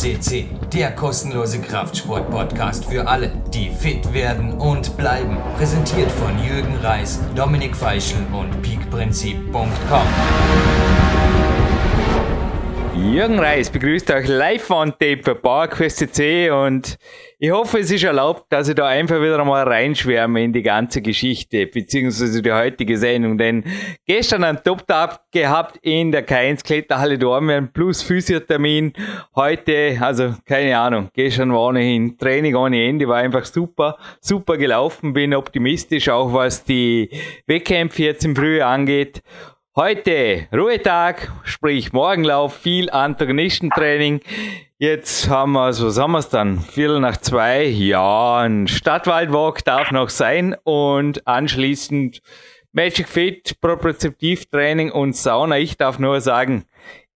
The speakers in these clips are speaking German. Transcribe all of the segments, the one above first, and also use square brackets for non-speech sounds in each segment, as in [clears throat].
CC, der kostenlose Kraftsport-Podcast für alle, die fit werden und bleiben. Präsentiert von Jürgen Reis, Dominik Feischl und peakprinzip.com. Jürgen Reis begrüßt euch live von Tape PowerQuest CC und ich hoffe, es ist erlaubt, dass ich da einfach wieder einmal reinschwärme in die ganze Geschichte, beziehungsweise die heutige Sendung, denn gestern ein Top-Tag gehabt in der K1 Kletterhalle Dormien plus Physiothermin, heute, also keine Ahnung, gestern war ohnehin Training ohne Ende, war einfach super, super gelaufen, bin optimistisch, auch was die Wettkämpfe jetzt im Frühjahr angeht Heute Ruhetag, sprich Morgenlauf, viel Antagonistentraining. Jetzt haben wir, was haben wir es dann? Viertel nach zwei. Ja, ein Stadtwaldwalk darf noch sein und anschließend Magic Fit, Propriozeptivtraining und Sauna. Ich darf nur sagen,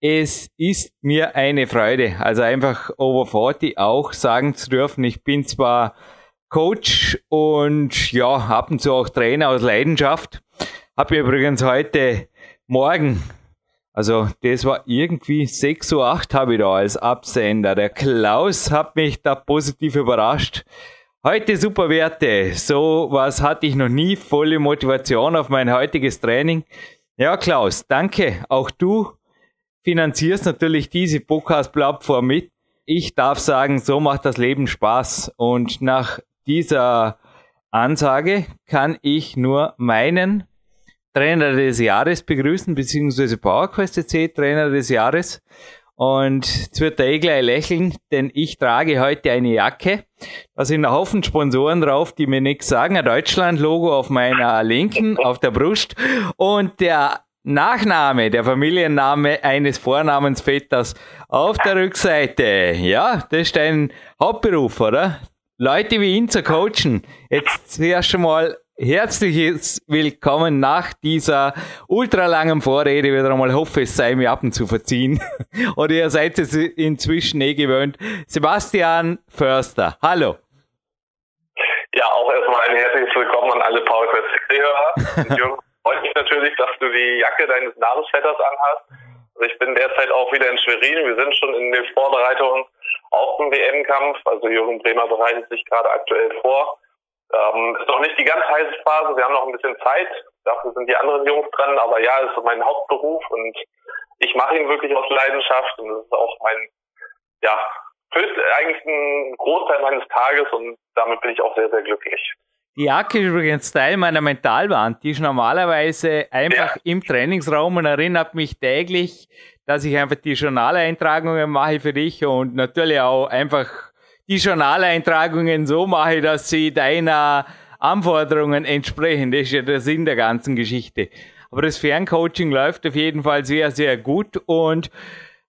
es ist mir eine Freude, also einfach over 40 auch sagen zu dürfen. Ich bin zwar Coach und ja, ab und zu auch Trainer aus Leidenschaft. Habe übrigens heute morgen. Also das war irgendwie 6 Uhr 8 habe ich da als Absender. Der Klaus hat mich da positiv überrascht. Heute super Werte. So was hatte ich noch nie. Volle Motivation auf mein heutiges Training. Ja, Klaus, danke. Auch du finanzierst natürlich diese Podcast-Plattform mit. Ich darf sagen, so macht das Leben Spaß. Und nach dieser Ansage kann ich nur meinen Trainer des Jahres begrüßen, beziehungsweise PowerQuest C Trainer des Jahres. Und jetzt wird er eh gleich lächeln, denn ich trage heute eine Jacke. Da sind ein Haufen Sponsoren drauf, die mir nichts sagen. Ein Deutschland-Logo auf meiner linken, auf der Brust. Und der Nachname, der Familienname eines Vornamensvetters auf der Rückseite. Ja, das ist dein Hauptberuf, oder? Leute wie ihn zu coachen. Jetzt zuerst schon mal Herzliches Willkommen nach dieser ultralangen Vorrede. Wieder einmal hoffe, es sei mir ab und zu verziehen. [laughs] Oder ihr seid es inzwischen eh gewöhnt. Sebastian Förster, hallo. Ja, auch erstmal ein herzliches Willkommen an alle Paul hörer [laughs] Jürgen, freut mich natürlich, dass du die Jacke deines Namensvetters anhast. Also ich bin derzeit auch wieder in Schwerin. Wir sind schon in den Vorbereitungen auf den WM-Kampf. Also Jürgen Bremer bereitet sich gerade aktuell vor. Ähm, ist noch nicht die ganz heiße Phase, wir haben noch ein bisschen Zeit. Dafür sind die anderen Jungs dran, aber ja, ist so mein Hauptberuf und ich mache ihn wirklich aus Leidenschaft und das ist auch mein, ja, füllt eigentlich einen Großteil meines Tages und damit bin ich auch sehr, sehr glücklich. Die Jacke ist übrigens Teil meiner Mentalwand. Die ist normalerweise einfach ja. im Trainingsraum und erinnert mich täglich, dass ich einfach die Journaleintragungen mache für dich und natürlich auch einfach die Journaleintragungen so mache, dass sie deiner Anforderungen entsprechen. Das ist ja der Sinn der ganzen Geschichte. Aber das Ferncoaching läuft auf jeden Fall sehr, sehr gut und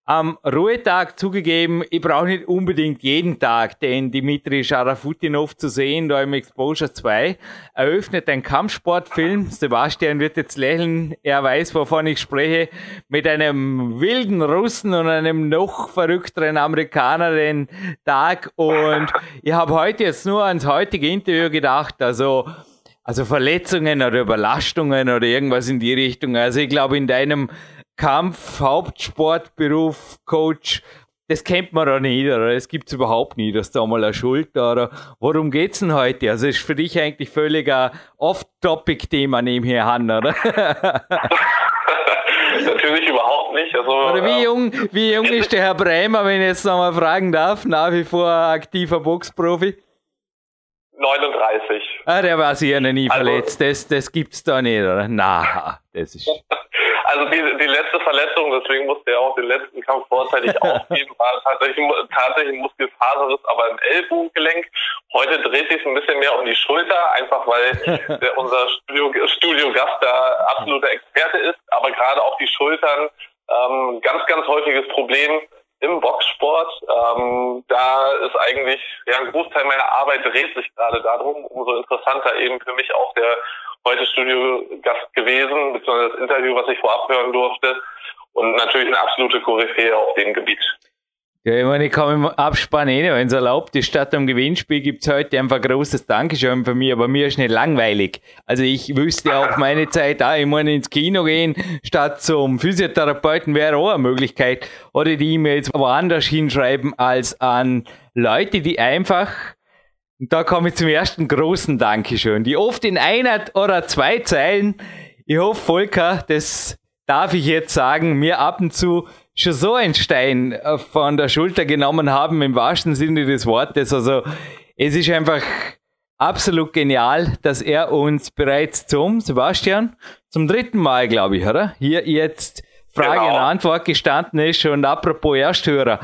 am Ruhetag zugegeben, ich brauche nicht unbedingt jeden Tag den Dimitri Scharafutinov zu sehen, da im Exposure 2. Eröffnet ein Kampfsportfilm. Sebastian wird jetzt lächeln, er weiß, wovon ich spreche, mit einem wilden Russen und einem noch verrückteren Amerikaner den Tag. Und ich habe heute jetzt nur ans heutige Interview gedacht, also also Verletzungen oder Überlastungen oder irgendwas in die Richtung. Also ich glaube, in deinem Kampf, Hauptsportberuf, Coach, das kennt man doch nicht, oder? Es gibt's überhaupt nie, dass da mal eine Schulter, oder? Worum geht's denn heute? Also, ist für dich eigentlich völlig ein Off-Topic-Thema nebenher an, oder? [laughs] Natürlich überhaupt nicht. Also, oder wie ähm, jung, wie jung ist der Herr Bremer, wenn ich jetzt nochmal fragen darf? Nach wie vor aktiver Boxprofi? 39. Ah, der war sicher noch nie also, verletzt. Das, das gibt's da nicht, oder? Na, das ist. [laughs] Also die, die letzte Verletzung, deswegen musste er auch den letzten Kampf vorzeitig [laughs] aufgeben, war tatsächlich, tatsächlich ein Muskelfaserriss, aber im Ellbogengelenk. Heute dreht sich ein bisschen mehr um die Schulter, einfach weil [laughs] der, unser Studio, Studiogast da absoluter Experte ist, aber gerade auch die Schultern, ähm, ganz, ganz häufiges Problem im Boxsport. Ähm, da ist eigentlich ja, ein Großteil meiner Arbeit dreht sich gerade darum. Umso interessanter eben für mich auch der heute Studiogast gewesen, beziehungsweise das Interview, was ich vorab hören durfte. Und natürlich eine absolute Koryphäe auf dem Gebiet. Ja, ich meine, ich kann im Abspann eh wenn es erlaubt ist. Statt am Gewinnspiel gibt es heute einfach großes Dankeschön von mir, aber mir ist nicht langweilig. Also ich wüsste auch meine [laughs] Zeit, ah, ich meine ins Kino gehen, statt zum Physiotherapeuten wäre auch eine Möglichkeit. Oder die E-Mails woanders hinschreiben als an Leute, die einfach, und da komme ich zum ersten großen Dankeschön, die oft in einer oder zwei Zeilen, ich hoffe, Volker, das darf ich jetzt sagen, mir ab und zu schon so ein Stein äh, von der Schulter genommen haben, im wahrsten Sinne des Wortes. Also es ist einfach absolut genial, dass er uns bereits zum, Sebastian, zum dritten Mal, glaube ich, oder? Hier jetzt Frage genau. und Antwort gestanden ist. Und apropos Ersthörer,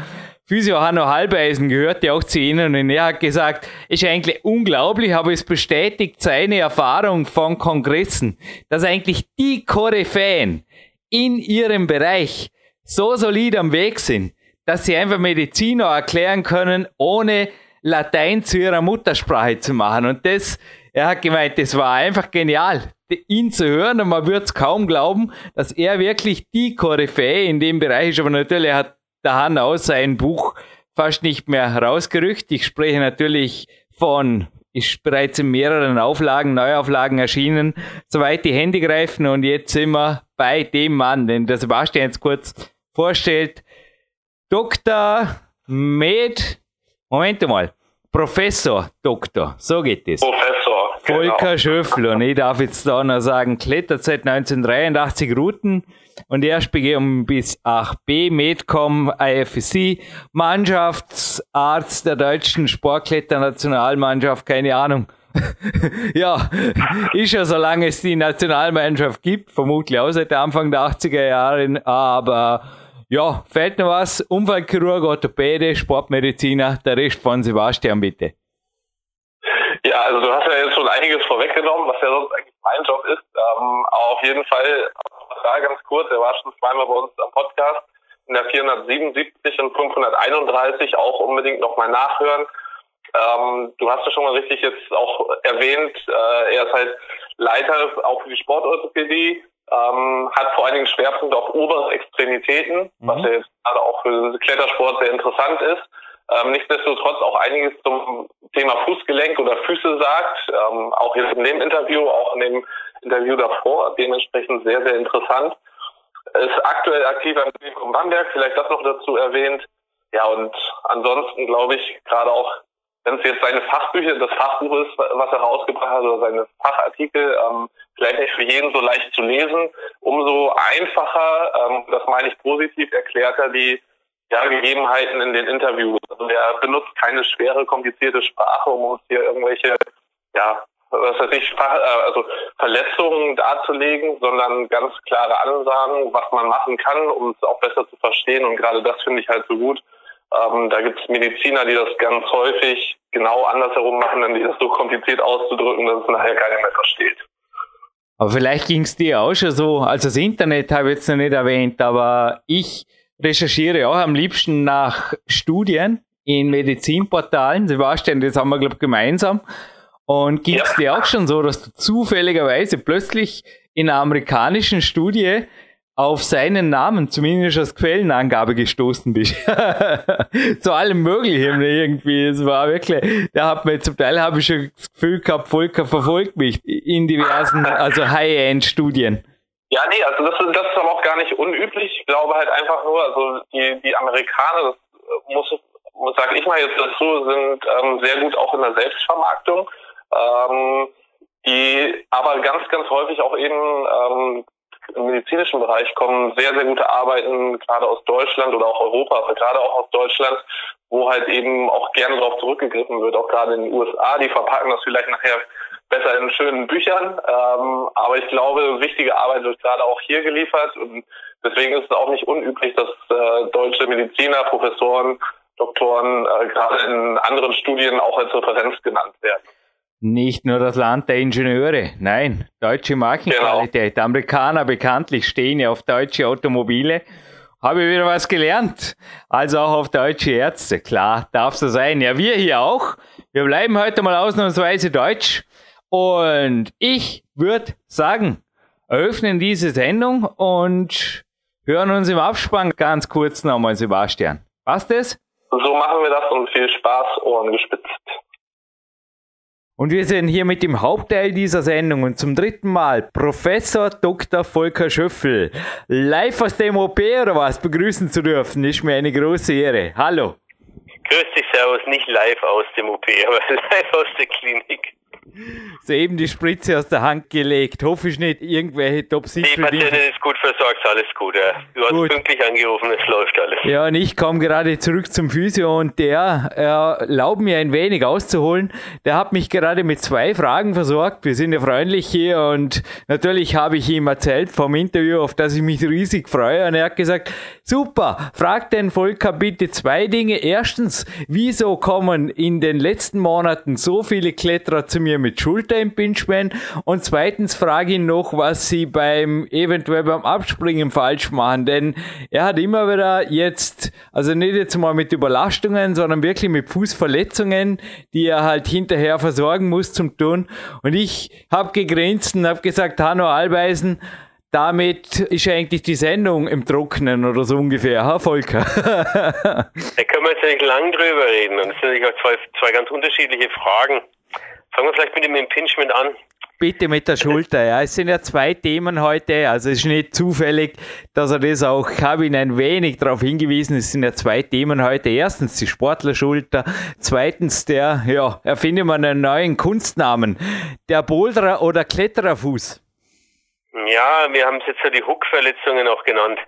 Physio Hanno Halbeisen gehört ja auch zu Ihnen und er hat gesagt, ist eigentlich unglaublich, aber es bestätigt seine Erfahrung von Kongressen, dass eigentlich die Koryphäen in ihrem Bereich so solid am Weg sind, dass sie einfach Mediziner erklären können, ohne Latein zu ihrer Muttersprache zu machen. Und das, er hat gemeint, das war einfach genial, ihn zu hören und man würde es kaum glauben, dass er wirklich die Koryphäe in dem Bereich ist. Aber natürlich hat der Han aus sein Buch fast nicht mehr rausgerückt. Ich spreche natürlich von ist bereits in mehreren Auflagen, Neuauflagen erschienen, soweit die Hände greifen und jetzt sind wir bei dem Mann, den der Sebastian jetzt kurz vorstellt. Dr. Med, Moment mal, Professor Doktor, so geht es. Professor. Volker genau. Schöffel und ich darf jetzt da noch sagen, klettert seit 1983 Routen und erst begeben bis 8b Medcom IFSC Mannschaftsarzt der deutschen Sportkletternationalmannschaft, keine Ahnung. [laughs] ja, ist ja solange es die Nationalmannschaft gibt, vermutlich auch seit Anfang der 80er Jahre, aber ja, fällt noch was? Unfallchirurg, Orthopäde, Sportmediziner, der Rest von Sebastian bitte. Ja, also du hast ja jetzt schon einiges vorweggenommen, was ja sonst eigentlich mein Job ist. Ähm, auf jeden Fall, da ganz kurz, er war schon zweimal bei uns am Podcast, in der 477 und 531 auch unbedingt nochmal nachhören. Ähm, du hast ja schon mal richtig jetzt auch erwähnt, äh, er ist halt Leiter auch für die Sportorthopädie ähm, hat vor allen Dingen Schwerpunkt auf obere Extremitäten, mhm. was ja jetzt gerade auch für Klettersport sehr interessant ist. Ähm, nichtsdestotrotz auch einiges zum Thema Fußgelenk oder Füße sagt, ähm, auch jetzt in dem Interview, auch in dem Interview davor, dementsprechend sehr, sehr interessant. Ist aktuell aktiv am Klinikum Bamberg, vielleicht das noch dazu erwähnt. Ja, und ansonsten glaube ich, gerade auch wenn es jetzt seine Fachbücher, das Fachbuch ist, was er rausgebracht hat, oder seine Fachartikel, ähm, vielleicht nicht für jeden so leicht zu lesen, umso einfacher, ähm, das meine ich positiv, erklärt er die ja, Gegebenheiten in den Interviews. Also er benutzt keine schwere, komplizierte Sprache, um uns hier irgendwelche, ja, was weiß ich, äh, also Verletzungen darzulegen, sondern ganz klare Ansagen, was man machen kann, um es auch besser zu verstehen. Und gerade das finde ich halt so gut. Ähm, da gibt es Mediziner, die das ganz häufig genau andersherum machen, dann die das so kompliziert auszudrücken, dass es nachher keiner mehr versteht. Aber vielleicht ging es dir auch schon so, also das Internet habe ich jetzt noch nicht erwähnt, aber ich recherchiere auch am liebsten nach Studien in Medizinportalen. Sebastian, das haben wir, glaube ich, gemeinsam. Und ging es ja. dir auch schon so, dass du zufälligerweise plötzlich in einer amerikanischen Studie auf seinen Namen, zumindest als Quellenangabe gestoßen bist. [laughs] Zu allem Möglichen irgendwie. Es war wirklich, da hat mir zum Teil habe ich schon das Gefühl gehabt, Volker verfolgt mich in diversen, [laughs] also High-End-Studien. Ja, nee, also das, das ist aber auch gar nicht unüblich. Ich glaube halt einfach nur, also die, die Amerikaner, das muss, muss sage ich mal jetzt dazu, sind ähm, sehr gut auch in der Selbstvermarktung. Ähm, die aber ganz, ganz häufig auch eben ähm, im medizinischen Bereich kommen sehr, sehr gute Arbeiten, gerade aus Deutschland oder auch Europa, aber gerade auch aus Deutschland, wo halt eben auch gerne darauf zurückgegriffen wird, auch gerade in den USA. Die verpacken das vielleicht nachher besser in schönen Büchern. Ähm, aber ich glaube, wichtige Arbeit wird gerade auch hier geliefert und deswegen ist es auch nicht unüblich, dass äh, deutsche Mediziner, Professoren, Doktoren äh, gerade in anderen Studien auch als Referenz genannt werden. Nicht nur das Land der Ingenieure, nein, deutsche Markenqualität. Genau. Amerikaner bekanntlich stehen ja auf deutsche Automobile. Habe ich wieder was gelernt. Also auch auf deutsche Ärzte. Klar, darf so sein. Ja, wir hier auch. Wir bleiben heute mal ausnahmsweise deutsch. Und ich würde sagen, eröffnen diese Sendung und hören uns im Abspann ganz kurz nochmal, Sebastian. Passt das? So machen wir das und viel Spaß, Ohren gespitzt. Und wir sind hier mit dem Hauptteil dieser Sendung und zum dritten Mal Professor Dr. Volker Schöffel. Live aus dem OP oder was begrüßen zu dürfen, ist mir eine große Ehre. Hallo. Grüß dich, Servus, nicht live aus dem OP, aber [laughs] live aus der Klinik soeben die Spritze aus der Hand gelegt. Hoffe ich nicht irgendwelche top Die Patientin ist gut versorgt, alles gut. Ja. Du hast gut. pünktlich angerufen, es läuft alles. Ja, und ich komme gerade zurück zum Physio und der erlaubt mir ein wenig auszuholen. Der hat mich gerade mit zwei Fragen versorgt. Wir sind ja freundlich hier und natürlich habe ich ihm erzählt vom Interview, auf das ich mich riesig freue. Und er hat gesagt, super, frag den Volker bitte zwei Dinge. Erstens, wieso kommen in den letzten Monaten so viele Kletterer zu mir mit Schulterimpingement? Und zweitens frage ihn noch, was sie beim eventuell beim Abspringen falsch machen, denn er hat immer wieder jetzt, also nicht jetzt mal mit Überlastungen, sondern wirklich mit Fußverletzungen, die er halt hinterher versorgen muss zum Tun. Und ich habe gegrinst und habe gesagt, Hanno Albeisen, damit ist eigentlich die Sendung im Trocknen oder so ungefähr, ha, Volker? [laughs] da können wir jetzt nicht lang drüber reden. Und das sind natürlich auch zwei, zwei ganz unterschiedliche Fragen. Fangen wir vielleicht mit dem Impingement an. Bitte mit der Schulter, ja. Es sind ja zwei Themen heute, also es ist nicht zufällig, dass er das auch, ich habe ihn ein wenig darauf hingewiesen, es sind ja zwei Themen heute. Erstens die Sportlerschulter, zweitens der, ja, erfinde man einen neuen Kunstnamen, der Boulderer oder Klettererfuß. Ja, wir haben es jetzt ja die Hook-Verletzungen auch genannt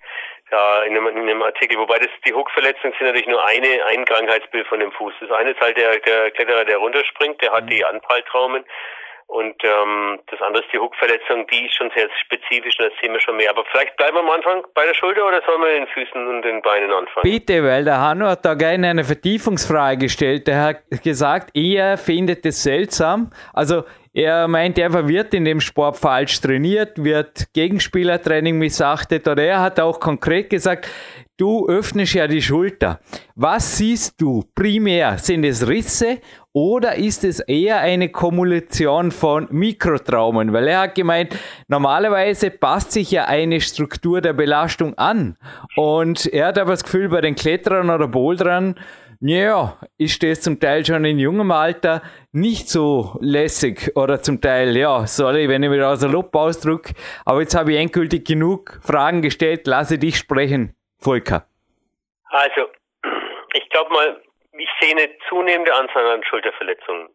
ja, in einem, in einem Artikel. Wobei das die Hook-Verletzungen sind natürlich nur eine, ein Krankheitsbild von dem Fuß. Das eine ist halt der, der Kletterer, der runterspringt, der hat mhm. die Anpralltraumen. Und ähm, das andere ist die Hook-Verletzung, die ist schon sehr spezifisch und das sehen wir schon mehr. Aber vielleicht bleiben wir am Anfang bei der Schulter oder sollen wir den Füßen und den Beinen anfangen? Bitte, weil der Hanno hat da gerne eine Vertiefungsfrage gestellt. Er hat gesagt, er findet es seltsam. Also er meint, er wird in dem Sport falsch trainiert, wird Gegenspielertraining missachtet oder er hat auch konkret gesagt, du öffnest ja die Schulter. Was siehst du primär? Sind es Risse oder ist es eher eine Kumulation von Mikrotraumen? Weil er hat gemeint, normalerweise passt sich ja eine Struktur der Belastung an. Und er hat aber das Gefühl, bei den Kletterern oder Bouldern, ja, ist das zum Teil schon in jungem Alter nicht so lässig oder zum Teil, ja, sorry, wenn ich mich aus der Lob ausdrücke, aber jetzt habe ich endgültig genug Fragen gestellt, lasse dich sprechen, Volker. Also, ich glaube mal, ich sehe eine zunehmende Anzahl an Schulterverletzungen.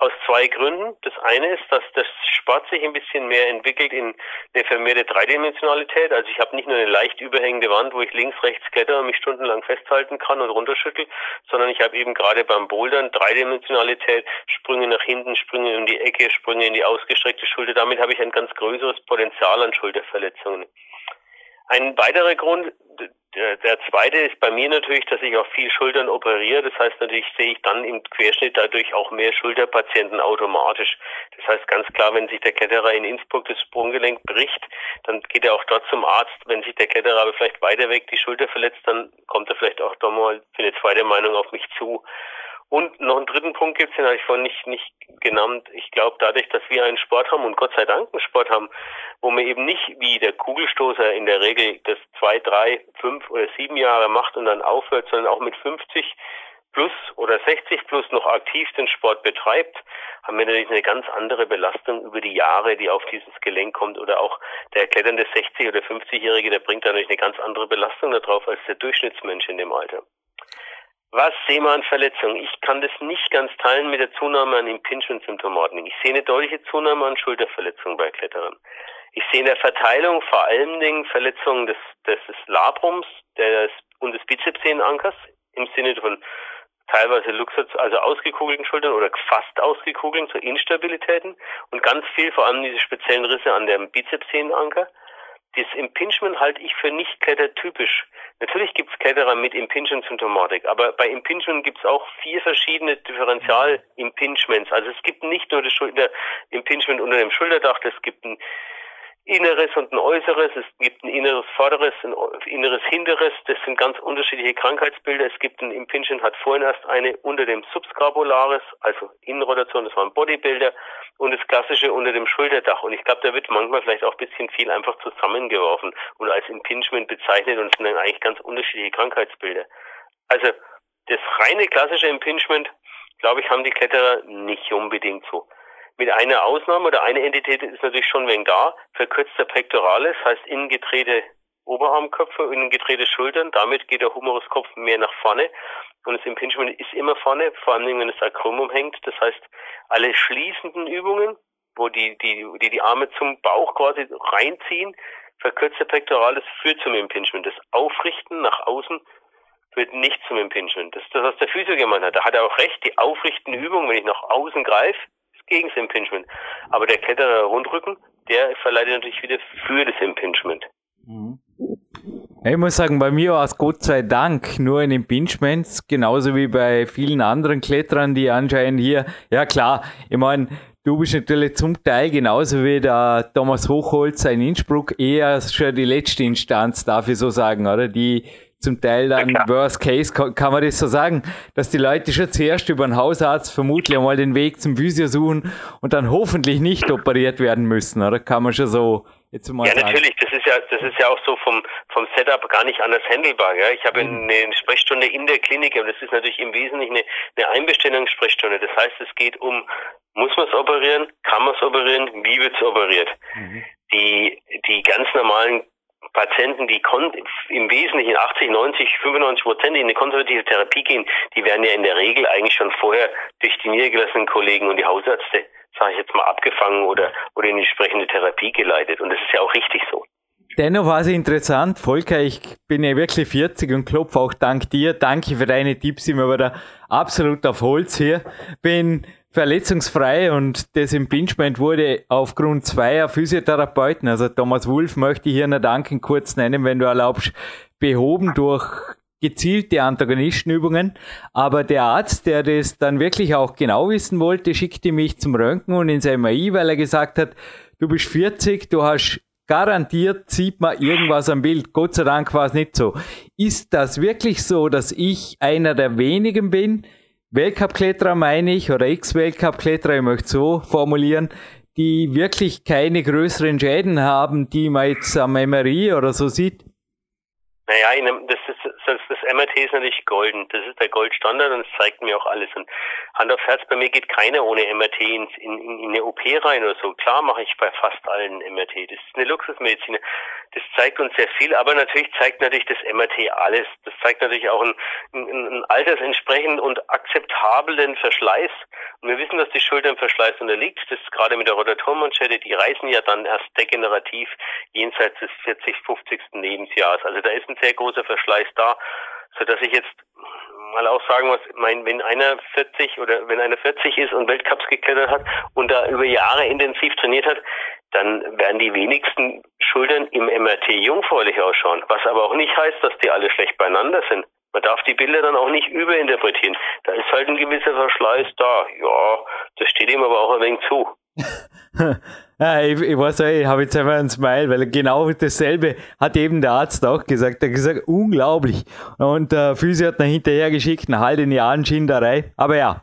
Aus zwei Gründen. Das eine ist, dass das Sport sich ein bisschen mehr entwickelt in eine vermehrte Dreidimensionalität. Also ich habe nicht nur eine leicht überhängende Wand, wo ich links, rechts kletter und mich stundenlang festhalten kann und runterschüttel, sondern ich habe eben gerade beim Bouldern Dreidimensionalität, Sprünge nach hinten, Sprünge in die Ecke, Sprünge in die ausgestreckte Schulter. Damit habe ich ein ganz größeres Potenzial an Schulterverletzungen. Ein weiterer Grund, der, zweite ist bei mir natürlich, dass ich auch viel Schultern operiere. Das heißt natürlich sehe ich dann im Querschnitt dadurch auch mehr Schulterpatienten automatisch. Das heißt ganz klar, wenn sich der Kletterer in Innsbruck das Sprunggelenk bricht, dann geht er auch dort zum Arzt. Wenn sich der Kletterer aber vielleicht weiter weg die Schulter verletzt, dann kommt er vielleicht auch doch mal für eine zweite Meinung auf mich zu. Und noch einen dritten Punkt gibt es, den habe ich vorhin nicht, nicht genannt. Ich glaube, dadurch, dass wir einen Sport haben und Gott sei Dank einen Sport haben, wo man eben nicht wie der Kugelstoßer in der Regel das zwei, drei, fünf oder sieben Jahre macht und dann aufhört, sondern auch mit 50 plus oder 60 plus noch aktiv den Sport betreibt, haben wir natürlich eine ganz andere Belastung über die Jahre, die auf dieses Gelenk kommt oder auch der kletternde 60 oder 50-Jährige, der bringt dadurch eine ganz andere Belastung darauf als der Durchschnittsmensch in dem Alter. Was sehen wir an Verletzungen? Ich kann das nicht ganz teilen mit der Zunahme an Impingement-Symptomatik. Ich sehe eine deutliche Zunahme an Schulterverletzungen bei Kletterern. Ich sehe in der Verteilung vor allen Dingen Verletzungen des, des Labrums des, und des Bizepssenenankers im Sinne von teilweise Luxus, also ausgekugelten Schultern oder fast ausgekugelten, so Instabilitäten und ganz viel, vor allem diese speziellen Risse an dem Bizepssehnenanker. Das Impingement halte ich für nicht klettertypisch. Natürlich gibt es Kletterer mit Impingement-Symptomatik, aber bei Impingement gibt es auch vier verschiedene Differential-Impingements. Also es gibt nicht nur das Impingement unter dem Schulterdach, es gibt ein Inneres und ein Äußeres, es gibt ein inneres Vorderes, ein inneres Hinteres, das sind ganz unterschiedliche Krankheitsbilder. Es gibt ein Impingement, hat vorhin erst eine unter dem Subscapularis, also Innenrotation, das war ein Bodybuilder, und das klassische unter dem Schulterdach. Und ich glaube, da wird manchmal vielleicht auch ein bisschen viel einfach zusammengeworfen und als Impingement bezeichnet und es sind dann eigentlich ganz unterschiedliche Krankheitsbilder. Also das reine klassische Impingement, glaube ich, haben die Kletterer nicht unbedingt so. Mit einer Ausnahme oder eine Entität ist natürlich schon wegen da. Verkürzter Pectoralis heißt innengedrehte Oberarmköpfe, innengedrehte Schultern. Damit geht der Humeruskopf mehr nach vorne. Und das Impingement ist immer vorne, vor allem wenn das Acromum hängt. Das heißt, alle schließenden Übungen, wo die, die, die, die Arme zum Bauch quasi reinziehen, verkürzter Pectoralis führt zum Impingement. Das Aufrichten nach außen führt nicht zum Impingement. Das ist das, was der Physio gemeint hat. Da hat er auch recht. Die aufrichtende Übung, wenn ich nach außen greife, gegen das Impingement. Aber der Kletterer Rundrücken, der verleitet natürlich wieder für das Impingement. Mhm. Ich muss sagen, bei mir war es Gott sei Dank nur ein Impingement, genauso wie bei vielen anderen Kletterern, die anscheinend hier, ja klar, ich meine, Du bist natürlich zum Teil genauso wie der Thomas Hochholzer in Innsbruck eher schon die letzte Instanz, darf ich so sagen, oder? Die zum Teil dann ja, Worst Case, kann, man das so sagen, dass die Leute schon zuerst über einen Hausarzt vermutlich einmal den Weg zum Physio suchen und dann hoffentlich nicht operiert werden müssen, oder? Kann man schon so jetzt mal Ja, sagen. natürlich, das ist ja, das ist ja auch so vom, vom Setup gar nicht anders handelbar, ja. Ich habe mhm. eine Sprechstunde in der Klinik, aber das ist natürlich im Wesentlichen eine, eine Einbestellungssprechstunde. Das heißt, es geht um muss man es operieren? Kann man es operieren? Wie wird es operiert? Mhm. Die, die ganz normalen Patienten, die im Wesentlichen 80, 90, 95 Prozent in eine konservative Therapie gehen, die werden ja in der Regel eigentlich schon vorher durch die niedergelassenen Kollegen und die Hausärzte, sage ich jetzt mal, abgefangen oder, oder in die entsprechende Therapie geleitet. Und das ist ja auch richtig so. Dennoch war es interessant, Volker, ich bin ja wirklich 40 und klopfe auch dank dir. Danke für deine Tipps, immer wieder absolut auf Holz hier. Bin verletzungsfrei und das Impingement wurde aufgrund zweier Physiotherapeuten, also Thomas Wulff möchte ich hier noch danken, kurz nennen, wenn du erlaubst, behoben durch gezielte Antagonistenübungen. Aber der Arzt, der das dann wirklich auch genau wissen wollte, schickte mich zum Röntgen und ins MRI, weil er gesagt hat, du bist 40, du hast garantiert sieht man irgendwas am Bild. Gott sei Dank war es nicht so. Ist das wirklich so, dass ich einer der wenigen bin, Weltcup-Kletterer meine ich, oder Ex-Weltcup-Kletterer, ich möchte so formulieren, die wirklich keine größeren Schäden haben, die man jetzt am MRI oder so sieht? Naja, das, ist, das, MRT ist natürlich golden. Das ist der Goldstandard und das zeigt mir auch alles. Und Hand auf Herz, bei mir geht keiner ohne MRT in, in, in eine OP rein oder so. Klar mache ich bei fast allen MRT. Das ist eine Luxusmedizin. Das zeigt uns sehr viel, aber natürlich zeigt natürlich das MRT alles. Das zeigt natürlich auch einen, einen, einen altersentsprechenden und akzeptablen Verschleiß. Und wir wissen, dass die Schulter im Verschleiß unterliegt. Das ist gerade mit der Rotatormanschette, die reißen ja dann erst degenerativ jenseits des 40, 50. Lebensjahres. Also da ist ein sehr großer Verschleiß da, so dass ich jetzt mal auch sagen muss, mein, wenn einer 40 oder wenn einer 40 ist und Weltcups geklettert hat und da über Jahre intensiv trainiert hat, dann werden die wenigsten Schultern im MRT jungfräulich ausschauen. Was aber auch nicht heißt, dass die alle schlecht beieinander sind. Man darf die Bilder dann auch nicht überinterpretieren. Da ist halt ein gewisser Verschleiß da. Ja, das steht ihm aber auch ein wenig zu. [laughs] ja, ich, ich weiß auch, ich habe jetzt einfach einen Smile, weil genau dasselbe hat eben der Arzt auch gesagt. Er hat gesagt, unglaublich. Und der Physio hat ihn hinterher geschickt, eine halbe Jahren Schinderei. Aber ja,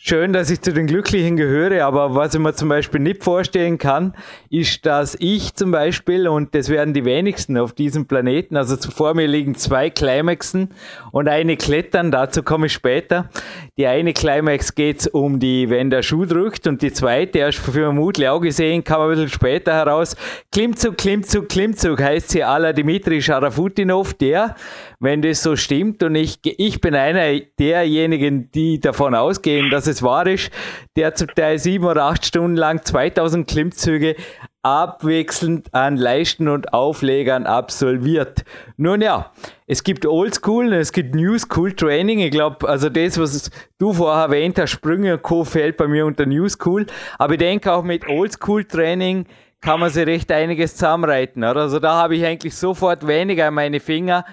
schön, dass ich zu den Glücklichen gehöre, aber was ich mir zum Beispiel nicht vorstellen kann, ist, dass ich zum Beispiel, und das werden die wenigsten auf diesem Planeten, also vor mir liegen zwei Climaxen und eine Klettern, dazu komme ich später. Die eine Climax geht um die, wenn der Schuh drückt und die zweite, erst für vermutlich auch gesehen, kam ein bisschen später heraus, Klimmzug, Klimmzug, Klimmzug heißt sie Ala Dimitri Scharafutinov, der, wenn das so stimmt und ich, ich bin einer derjenigen, die davon ausgehen, dass es wahr ist, der zum Teil sieben oder acht Stunden lang 2000 Klimmzüge abwechselnd an Leisten und Auflegern absolviert. Nun ja, es gibt Oldschool und es gibt New School Training. Ich glaube, also das, was du vorher erwähnt hast, Sprünge und Co. fällt bei mir unter New School. Aber ich denke auch mit Oldschool Training kann man sich recht einiges zusammenreiten. Oder? Also da habe ich eigentlich sofort weniger an meine Finger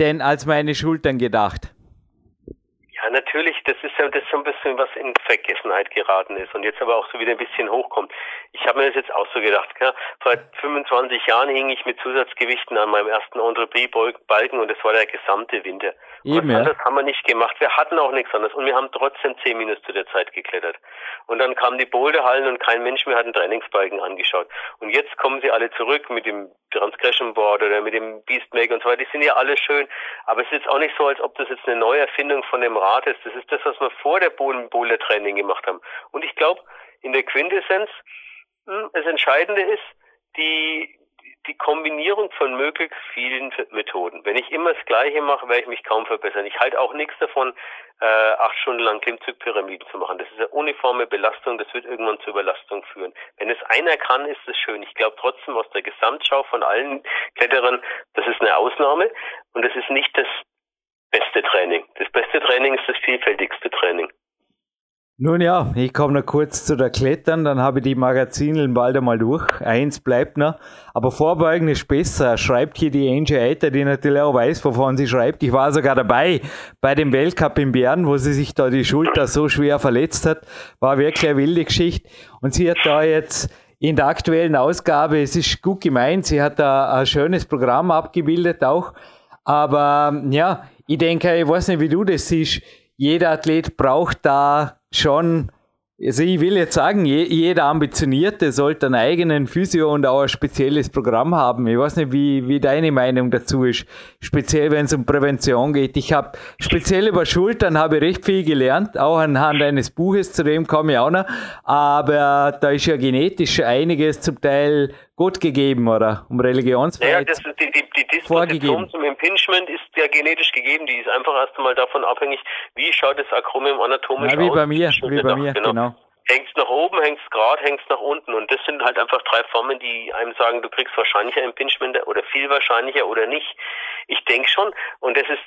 denn als meine Schultern gedacht. Ja, natürlich, das ist ja das so ein bisschen was in Vergessenheit geraten ist und jetzt aber auch so wieder ein bisschen hochkommt. Ich habe mir das jetzt auch so gedacht, ja, vor 25 Jahren hing ich mit Zusatzgewichten an meinem ersten Entrepris-Balken und das war der gesamte Winter. Eben, was anderes haben wir nicht gemacht. Wir hatten auch nichts anderes und wir haben trotzdem 10 Minus zu der Zeit geklettert. Und dann kamen die Boulderhallen und kein Mensch mehr hat einen Trainingsbalken angeschaut. Und jetzt kommen sie alle zurück mit dem Transgression Board oder mit dem Beastmaker und so weiter, die sind ja alle schön, aber es ist jetzt auch nicht so, als ob das jetzt eine Neuerfindung von dem Rat ist. Das ist das, was wir vor der Boulder Training gemacht haben. Und ich glaube, in der Quintessenz, hm, das Entscheidende ist, die, die Kombinierung von möglichst vielen Methoden. Wenn ich immer das Gleiche mache, werde ich mich kaum verbessern. Ich halte auch nichts davon, äh, acht Stunden lang Klimmzugpyramiden zu machen. Das ist eine uniforme Belastung, das wird irgendwann zu Überlastung führen. Wenn es einer kann, ist es schön. Ich glaube trotzdem aus der Gesamtschau von allen Kletterern, das ist eine Ausnahme und das ist nicht das beste Training. Das beste Training ist das vielfältigste Training. Nun ja, ich komme noch kurz zu der Klettern, dann habe ich die Magazineln bald einmal durch. Eins bleibt noch. Aber vorbeugen ist besser, schreibt hier die Angie Eiter, die natürlich auch weiß, wovon sie schreibt. Ich war sogar dabei bei dem Weltcup in Bern, wo sie sich da die Schulter so schwer verletzt hat. War wirklich eine wilde Geschichte. Und sie hat da jetzt in der aktuellen Ausgabe, es ist gut gemeint, sie hat da ein schönes Programm abgebildet auch. Aber ja, ich denke, ich weiß nicht, wie du das siehst. Jeder Athlet braucht da schon, also ich will jetzt sagen, jeder Ambitionierte sollte einen eigenen Physio und auch ein spezielles Programm haben. Ich weiß nicht, wie, wie deine Meinung dazu ist. Speziell, wenn es um Prävention geht. Ich habe speziell über Schultern habe recht viel gelernt, auch anhand eines Buches, zu dem komme ich auch noch. Aber da ist ja genetisch einiges zum Teil Gott gegeben oder um Religionsfreiheit naja, das, die, die, die Disposition zum Impingement ist ja genetisch gegeben. Die ist einfach erst einmal davon abhängig, wie schaut das Akromium anatomisch ja, wie aus. Bei mir, wie bei mir, genau. genau. Hängst nach oben, hängst gerade, hängst nach unten. Und das sind halt einfach drei Formen, die einem sagen, du kriegst wahrscheinlicher Impingement oder viel wahrscheinlicher oder nicht. Ich denke schon. Und das ist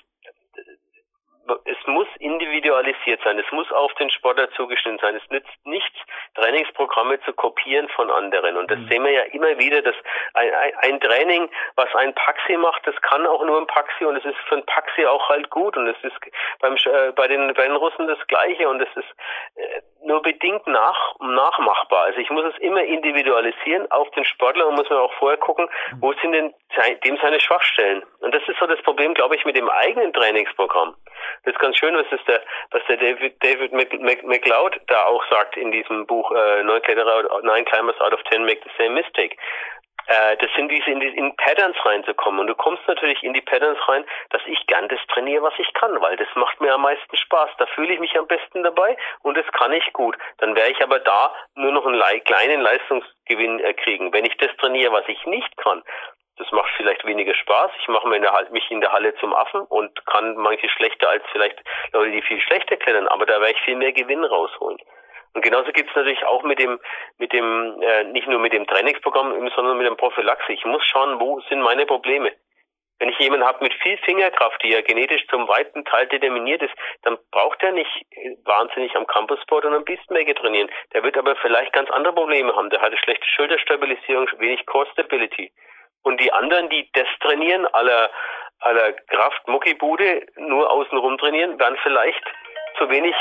es muss individualisiert sein, es muss auf den Sportler zugeschnitten sein. Es nützt nichts, Trainingsprogramme zu kopieren von anderen. Und das mhm. sehen wir ja immer wieder, dass ein, ein, Training, was ein Paxi macht, das kann auch nur ein Paxi und es ist für ein Paxi auch halt gut. Und es ist beim, äh, bei, den, bei den Russen das Gleiche und es ist äh, nur bedingt nach, nachmachbar. Also ich muss es immer individualisieren auf den Sportler und muss mir auch vorher gucken, wo sind denn dem seine Schwachstellen. Und das ist so das Problem, glaube ich, mit dem eigenen Trainingsprogramm. Das ist ganz schön, was ist der, was der David, David McLeod da auch sagt in diesem Buch äh, Kletterer, Nine Climbers Out of Ten Make the Same Mistake. Äh, das sind diese in, die, in Patterns reinzukommen. Und du kommst natürlich in die Patterns rein, dass ich gern das trainiere, was ich kann, weil das macht mir am meisten Spaß. Da fühle ich mich am besten dabei und das kann ich gut. Dann werde ich aber da nur noch einen kleinen Leistungsgewinn äh, kriegen. Wenn ich das trainiere, was ich nicht kann, das macht vielleicht weniger Spaß. Ich mache mich in der Halle zum Affen und kann manche schlechter als vielleicht Leute, die viel schlechter kennen, aber da werde ich viel mehr Gewinn rausholen. Und genauso gibt es natürlich auch mit dem, mit dem, äh, nicht nur mit dem Trainingsprogramm, sondern mit dem Prophylaxe. Ich muss schauen, wo sind meine Probleme. Wenn ich jemanden habe mit viel Fingerkraft, die ja genetisch zum weiten Teil determiniert ist, dann braucht er nicht wahnsinnig am Campussport und am Beastmaker trainieren. Der wird aber vielleicht ganz andere Probleme haben. Der hat eine schlechte Schulterstabilisierung, wenig Core Stability. Und die anderen, die das trainieren, aller, aller Kraft Muckibude, nur außenrum trainieren, werden vielleicht zu wenig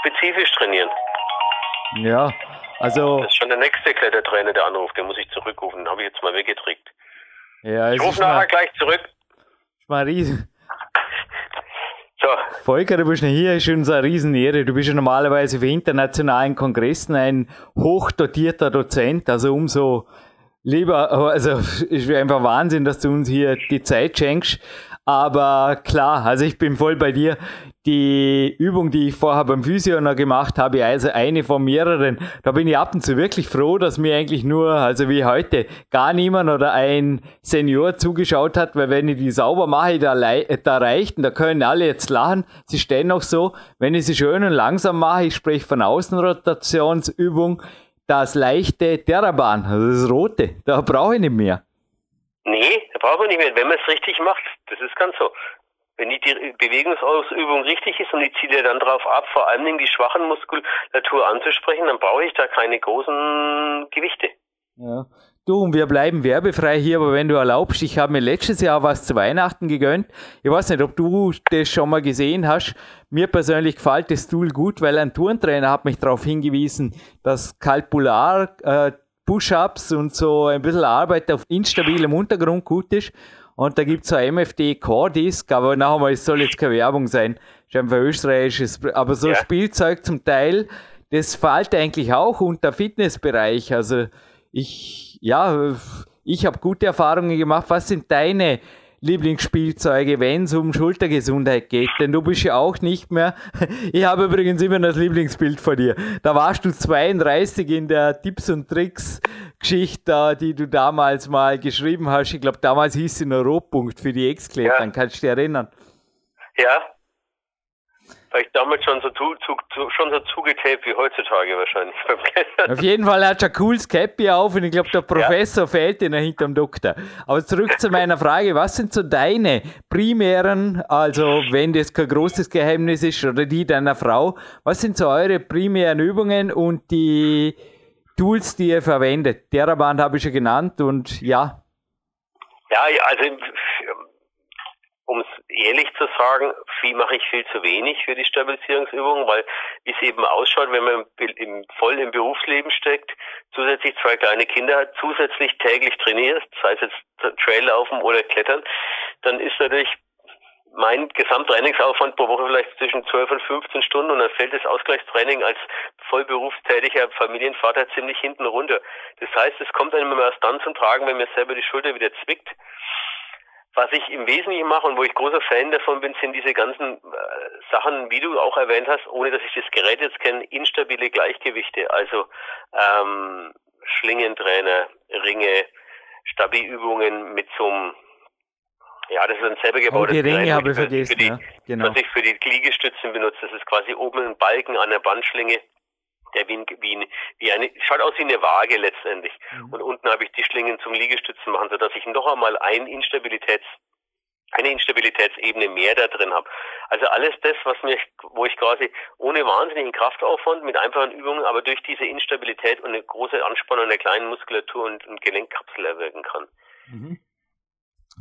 spezifisch trainieren. Ja, also. Das ist schon der nächste Klettertrainer, der anruft, den muss ich zurückrufen. Den habe ich jetzt mal weggedrückt. Ja, ich rufe nachher mal, gleich zurück. Ist mal riesen. So. Volker, du bist ja hier, ist uns eine Riesenehre. Du bist ja normalerweise für internationalen Kongressen ein hochdotierter Dozent, also umso Lieber, also ist einfach Wahnsinn, dass du uns hier die Zeit schenkst. Aber klar, also ich bin voll bei dir. Die Übung, die ich vorher beim Physio noch gemacht habe, also eine von mehreren, da bin ich ab und zu wirklich froh, dass mir eigentlich nur, also wie heute, gar niemand oder ein Senior zugeschaut hat, weil wenn ich die sauber mache, da, da reicht und da können alle jetzt lachen. Sie stehen noch so, wenn ich sie schön und langsam mache, ich spreche von Außenrotationsübung, das leichte Terraban, also das rote, da brauche ich nicht mehr. Nee, da braucht man nicht mehr, wenn man es richtig macht. Das ist ganz so. Wenn die, Bewegungsausübung richtig ist und ich ziehe dann darauf ab, vor Dingen die schwachen Muskulatur anzusprechen, dann brauche ich da keine großen Gewichte. Ja. Du, und wir bleiben werbefrei hier, aber wenn du erlaubst, ich habe mir letztes Jahr was zu Weihnachten gegönnt. Ich weiß nicht, ob du das schon mal gesehen hast. Mir persönlich gefällt das Tool gut, weil ein Turntrainer hat mich darauf hingewiesen, dass Kalpular, äh, Push-Ups und so ein bisschen Arbeit auf instabilem Untergrund gut ist. Und da gibt es so ein MFD Core Disc, aber nachher mal, es soll jetzt keine Werbung sein. ist einfach österreichisches, aber so ja. Spielzeug zum Teil, das fällt eigentlich auch unter Fitnessbereich. Also ich, ja, ich habe gute Erfahrungen gemacht. Was sind deine Lieblingsspielzeuge, wenn es um Schultergesundheit geht? Denn du bist ja auch nicht mehr. [laughs] Ich habe übrigens immer das Lieblingsbild von dir. Da warst du 32 in der Tipps und Tricks Geschichte, die du damals mal geschrieben hast. Ich glaube, damals hieß sie nur Rohpunkt für die Ex-Klettern. Ja. Kannst du dich erinnern? Ja, war ich damals schon so, zu, zu, schon so zugetaped wie heutzutage wahrscheinlich [laughs] Auf jeden Fall hat er ein cooles Cappy auf und ich glaube, der Professor ja. fehlt dir hinter dem Doktor. Aber zurück zu meiner Frage, was sind so deine primären, also wenn das kein großes Geheimnis ist oder die deiner Frau, was sind so eure primären Übungen und die Tools, die ihr verwendet? Teraband habe ich schon genannt und ja. Ja, also um es ehrlich zu sagen, viel mache ich viel zu wenig für die Stabilisierungsübungen, weil wie es eben ausschaut, wenn man im, voll im Berufsleben steckt, zusätzlich zwei kleine Kinder hat, zusätzlich täglich trainiert, sei es jetzt Traillaufen oder Klettern, dann ist natürlich mein Gesamttrainingsaufwand pro Woche vielleicht zwischen 12 und 15 Stunden und dann fällt das Ausgleichstraining als vollberufstätiger Familienvater ziemlich hinten runter. Das heißt, es kommt einem immer erst dann zum Tragen, wenn mir selber die Schulter wieder zwickt was ich im Wesentlichen mache und wo ich großer Fan davon bin, sind diese ganzen äh, Sachen, wie du auch erwähnt hast, ohne dass ich das Gerät jetzt kenne, instabile Gleichgewichte, also ähm, Schlingentrainer, Ringe, Stabi-Übungen mit so einem ja, das ist ein selber gebautes oh, die Ringe habe ich vergessen, die, ja. genau. was ich für die Liegestützen benutze. Das ist quasi oben ein Balken an der Bandschlinge der wie, wie, wie eine, schaut aus wie eine Waage letztendlich. Mhm. Und unten habe ich die Schlingen zum Liegestützen machen, sodass ich noch einmal ein Instabilitäts, eine Instabilitätsebene mehr da drin habe. Also alles das, was mir, wo ich quasi ohne wahnsinnigen Kraftaufwand mit einfachen Übungen, aber durch diese Instabilität und eine große Anspannung der kleinen Muskulatur und, und Gelenkkapsel erwirken kann. Mhm.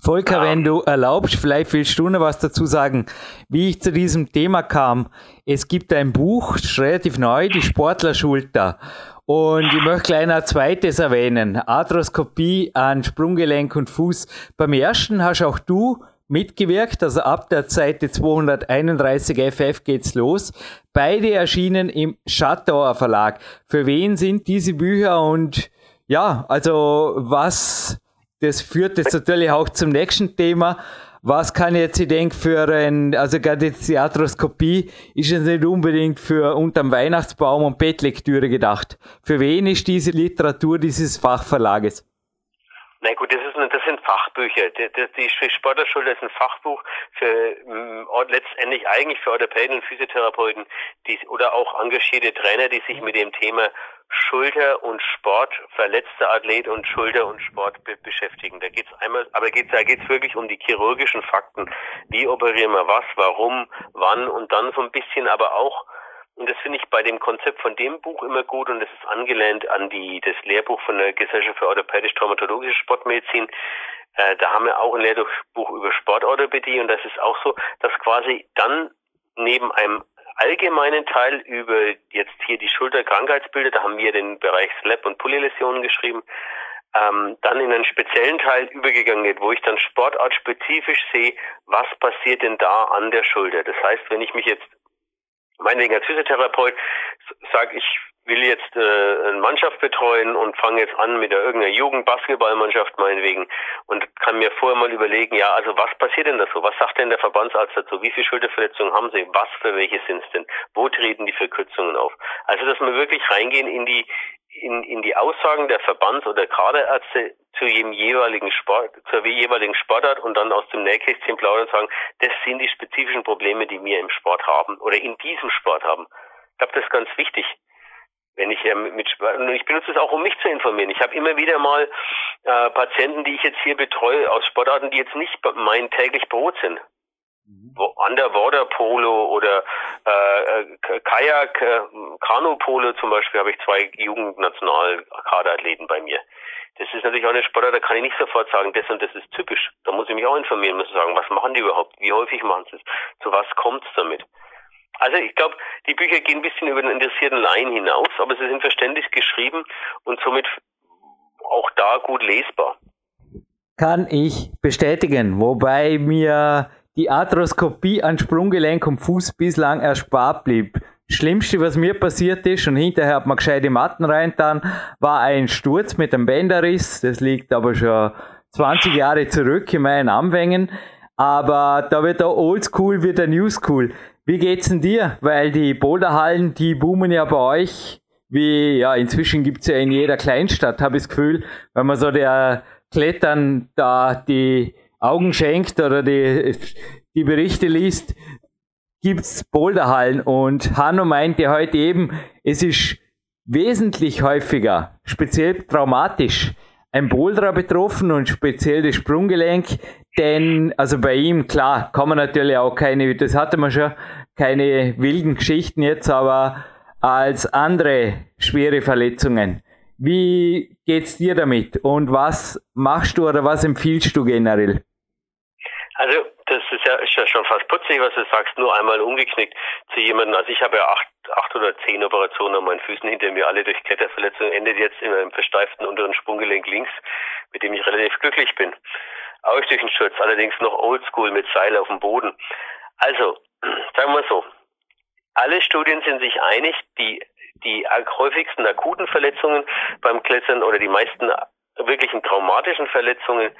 Volker, wenn du erlaubst, vielleicht willst du noch was dazu sagen, wie ich zu diesem Thema kam. Es gibt ein Buch, relativ neu, die Sportlerschulter. Und ich möchte gleich ein zweites erwähnen. Arthroskopie an Sprunggelenk und Fuß. Beim ersten hast auch du mitgewirkt, also ab der Seite 231 FF geht's los. Beide erschienen im Schattauer Verlag. Für wen sind diese Bücher und ja, also was das führt jetzt natürlich auch zum nächsten Thema. Was kann jetzt, ich denke, für ein, also gerade jetzt die Arthroskopie ist es nicht unbedingt für unterm Weihnachtsbaum und Bettlektüre gedacht. Für wen ist diese Literatur dieses Fachverlages? Na gut, das sind Fachbücher. Die, die, Sportlerschule ist ein Fachbuch für mm, letztendlich eigentlich für Orthopäden und Physiotherapeuten die, oder auch engagierte Trainer, die sich mit dem Thema Schulter und Sport, verletzter Athlet und Schulter und Sport be beschäftigen. Da geht's einmal, aber geht's, da geht's wirklich um die chirurgischen Fakten. Wie operieren wir was, warum, wann und dann so ein bisschen aber auch und das finde ich bei dem Konzept von dem Buch immer gut und das ist angelehnt an die, das Lehrbuch von der Gesellschaft für orthopädisch-traumatologische Sportmedizin. Äh, da haben wir auch ein Lehrbuch über Sportorthopädie und das ist auch so, dass quasi dann neben einem allgemeinen Teil über jetzt hier die Schulterkrankheitsbilder, da haben wir den Bereich Slap und Polyläsionen geschrieben, ähm, dann in einen speziellen Teil übergegangen wird, wo ich dann sportartspezifisch sehe, was passiert denn da an der Schulter. Das heißt, wenn ich mich jetzt meinetwegen als Physiotherapeut sage, ich will jetzt äh, eine Mannschaft betreuen und fange jetzt an mit irgendeiner Jugendbasketballmannschaft meinetwegen und kann mir vorher mal überlegen, ja, also was passiert denn da so? Was sagt denn der Verbandsarzt dazu? Wie viele Schulterverletzungen haben sie? Was für welche sind es denn? Wo treten die Verkürzungen auf? Also, dass wir wirklich reingehen in die in, in die Aussagen der Verbands- oder Kaderärzte zu jedem jeweiligen Sport, zur jeweiligen Sportart und dann aus dem Nähkästchen plaudern und sagen, das sind die spezifischen Probleme, die wir im Sport haben oder in diesem Sport haben. Ich glaube, das ist ganz wichtig. Wenn ich ähm, mit ich benutze es auch, um mich zu informieren. Ich habe immer wieder mal äh, Patienten, die ich jetzt hier betreue aus Sportarten, die jetzt nicht mein täglich Brot sind. Mhm. Underwater Polo oder äh, äh Kajak, äh, Kanu Polo zum Beispiel habe ich zwei Jugendnationalkaderathleten bei mir. Das ist natürlich auch eine Sportart, da kann ich nicht sofort sagen, das und das ist typisch. Da muss ich mich auch informieren, muss sagen, was machen die überhaupt, wie häufig machen sie es, zu was kommt es damit. Also ich glaube, die Bücher gehen ein bisschen über den interessierten Laien hinaus, aber sie sind verständlich geschrieben und somit auch da gut lesbar. Kann ich bestätigen, wobei mir die Arthroskopie an Sprunggelenk und Fuß bislang erspart blieb. Schlimmste, was mir passiert ist, und hinterher hat man gescheite Matten reintan, war ein Sturz mit einem Bänderriss. Das liegt aber schon 20 Jahre zurück in meinen Anfängen. Aber da wird der Oldschool, wird der Newschool. Wie geht's denn dir? Weil die Boulderhallen, die boomen ja bei euch. Wie, ja, inzwischen gibt's ja in jeder Kleinstadt, habe ich das Gefühl, wenn man so der Klettern da die Augen schenkt oder die, die Berichte liest, gibt's Boulderhallen. Und Hanno meinte heute eben, es ist wesentlich häufiger, speziell traumatisch, ein Boulderer betroffen und speziell das Sprunggelenk, denn, also bei ihm, klar, kann man natürlich auch keine, das hatte man schon, keine wilden Geschichten jetzt, aber als andere schwere Verletzungen. Wie geht's dir damit und was machst du oder was empfiehlst du generell? Das ist ja, ist ja schon fast putzig, was du sagst, nur einmal umgeknickt zu jemandem. Also ich habe ja acht, acht oder zehn Operationen an meinen Füßen hinter mir, alle durch Kletterverletzungen, endet jetzt in einem versteiften unteren Sprunggelenk links, mit dem ich relativ glücklich bin. Auch durch den Sturz, allerdings noch oldschool mit Seil auf dem Boden. Also, [clears throat] sagen wir so, alle Studien sind sich einig, die, die häufigsten akuten Verletzungen beim Klettern oder die meisten wirklichen traumatischen Verletzungen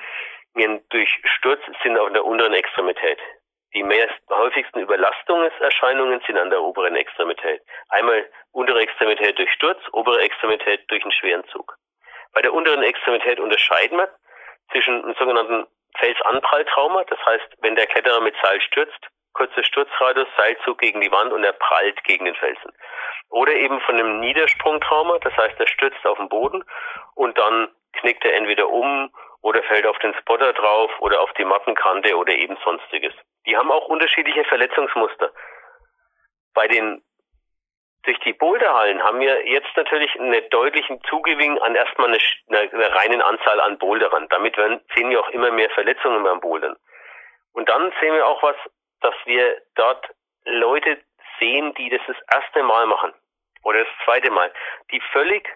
durch Sturz sind auf der unteren Extremität. Die meist, häufigsten Überlastungserscheinungen sind an der oberen Extremität. Einmal untere Extremität durch Sturz, obere Extremität durch einen schweren Zug. Bei der unteren Extremität unterscheiden wir zwischen einem sogenannten Felsanpralltrauma, das heißt, wenn der Kletterer mit Seil stürzt, kurzer Sturzradius, Seilzug gegen die Wand und er prallt gegen den Felsen. Oder eben von einem Niedersprungtrauma, das heißt, er stürzt auf den Boden und dann knickt er entweder um oder fällt auf den Spotter drauf oder auf die Mattenkante oder eben sonstiges. Die haben auch unterschiedliche Verletzungsmuster. Bei den durch die Boulderhallen haben wir jetzt natürlich einen deutlichen Zugewinn an erstmal eine, eine, eine reinen Anzahl an Boulderern. Damit werden, sehen wir auch immer mehr Verletzungen beim Bouldern. Und dann sehen wir auch was, dass wir dort Leute sehen, die das das erste Mal machen oder das zweite Mal, die völlig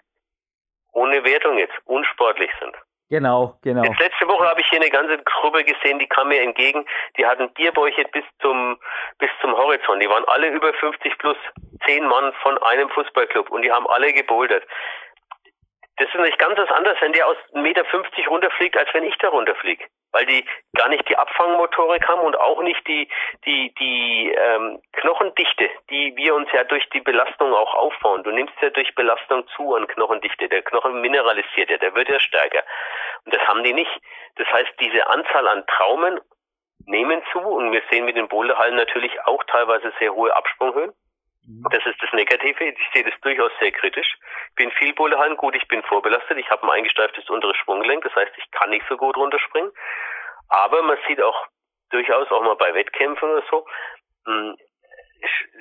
ohne Wertung jetzt unsportlich sind. Genau, genau. Jetzt letzte Woche habe ich hier eine ganze Gruppe gesehen, die kam mir entgegen. Die hatten Bierbäuche bis zum bis zum Horizont. Die waren alle über 50 plus, zehn Mann von einem Fußballclub und die haben alle gebouldert. Das ist nicht ganz was anderes, wenn der aus 1,50 Meter runterfliegt, als wenn ich da runterfliege weil die gar nicht die Abfangmotorik haben und auch nicht die die die ähm, Knochendichte, die wir uns ja durch die Belastung auch aufbauen. Du nimmst ja durch Belastung zu an Knochendichte. Der Knochen mineralisiert ja, der wird ja stärker. Und das haben die nicht. Das heißt, diese Anzahl an Traumen nehmen zu und wir sehen mit den Boulderhallen natürlich auch teilweise sehr hohe Absprunghöhen. Mhm. Das ist das Negative. Ich sehe das durchaus sehr kritisch. Ich bin viel Boulderhallen, gut, ich bin vorbelastet. Ich habe ein eingesteiftes unteres Sprunggelenk. Das heißt, ich kann nicht so gut runterspringen. Aber man sieht auch durchaus auch mal bei Wettkämpfen oder so, hm,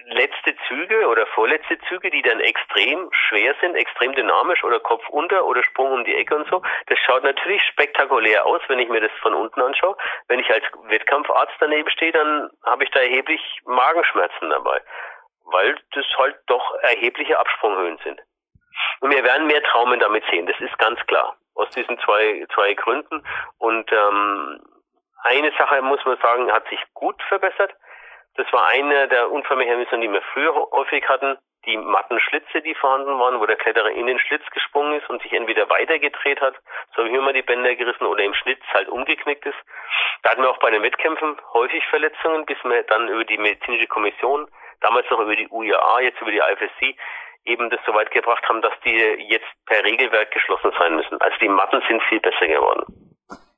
letzte Züge oder vorletzte Züge, die dann extrem schwer sind, extrem dynamisch oder Kopf unter oder Sprung um die Ecke und so. Das schaut natürlich spektakulär aus, wenn ich mir das von unten anschaue. Wenn ich als Wettkampfarzt daneben stehe, dann habe ich da erheblich Magenschmerzen dabei weil das halt doch erhebliche Absprunghöhen sind. Und wir werden mehr Traumen damit sehen, das ist ganz klar. Aus diesen zwei, zwei Gründen. Und ähm, eine Sache, muss man sagen, hat sich gut verbessert. Das war eine der Unfallmechanismen, die wir früher häufig hatten. Die matten Schlitze, die vorhanden waren, wo der Kletterer in den Schlitz gesprungen ist und sich entweder weitergedreht hat, so wie immer die Bänder gerissen oder im Schlitz halt umgeknickt ist. Da hatten wir auch bei den Wettkämpfen häufig Verletzungen, bis wir dann über die medizinische Kommission damals noch über die UIA, jetzt über die IFSC, eben das so weit gebracht haben, dass die jetzt per Regelwerk geschlossen sein müssen. Also die Matten sind viel besser geworden.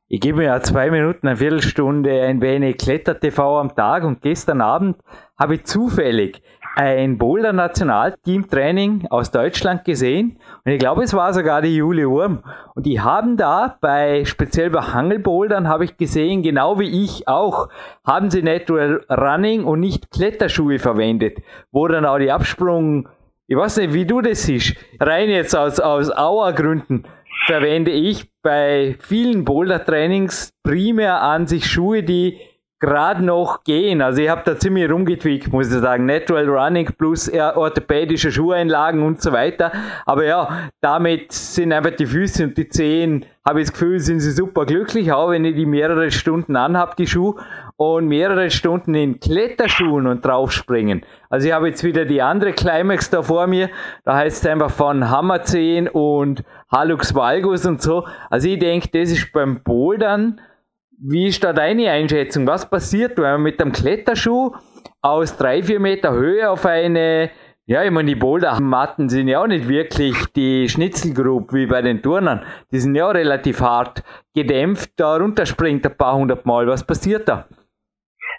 Ich gebe mir ja zwei Minuten, eine Viertelstunde ein wenig Kletter-TV am Tag und gestern Abend habe ich zufällig ein Boulder Nationalteam-Training aus Deutschland gesehen und ich glaube, es war sogar die Juli Wurm. Und die haben da bei, speziell bei Hangelbouldern habe ich gesehen, genau wie ich auch, haben sie Natural Running und nicht Kletterschuhe verwendet, wo dann auch die Absprung, ich weiß nicht, wie du das siehst, rein jetzt aus, aus Auergründen verwende ich bei vielen Boulder-Trainings primär an sich Schuhe, die gerade noch gehen. Also ich habe da ziemlich rumgetweakt, muss ich sagen. Natural Running plus orthopädische Schuheinlagen und so weiter. Aber ja, damit sind einfach die Füße und die Zehen, habe ich das Gefühl, sind sie super glücklich, auch wenn ich die mehrere Stunden anhab, die Schuhe, und mehrere Stunden in Kletterschuhen und draufspringen. Also ich habe jetzt wieder die andere Climax da vor mir. Da heißt es einfach von Hammerzehen und Halux Valgus und so. Also ich denke, das ist beim Bouldern wie ist da deine Einschätzung? Was passiert, wenn man mit einem Kletterschuh aus drei, vier Meter Höhe auf eine, ja, ich meine, die Bouldermatten sind ja auch nicht wirklich die Schnitzelgruppe wie bei den Turnern. Die sind ja auch relativ hart gedämpft, da runterspringt ein paar hundert Mal. Was passiert da?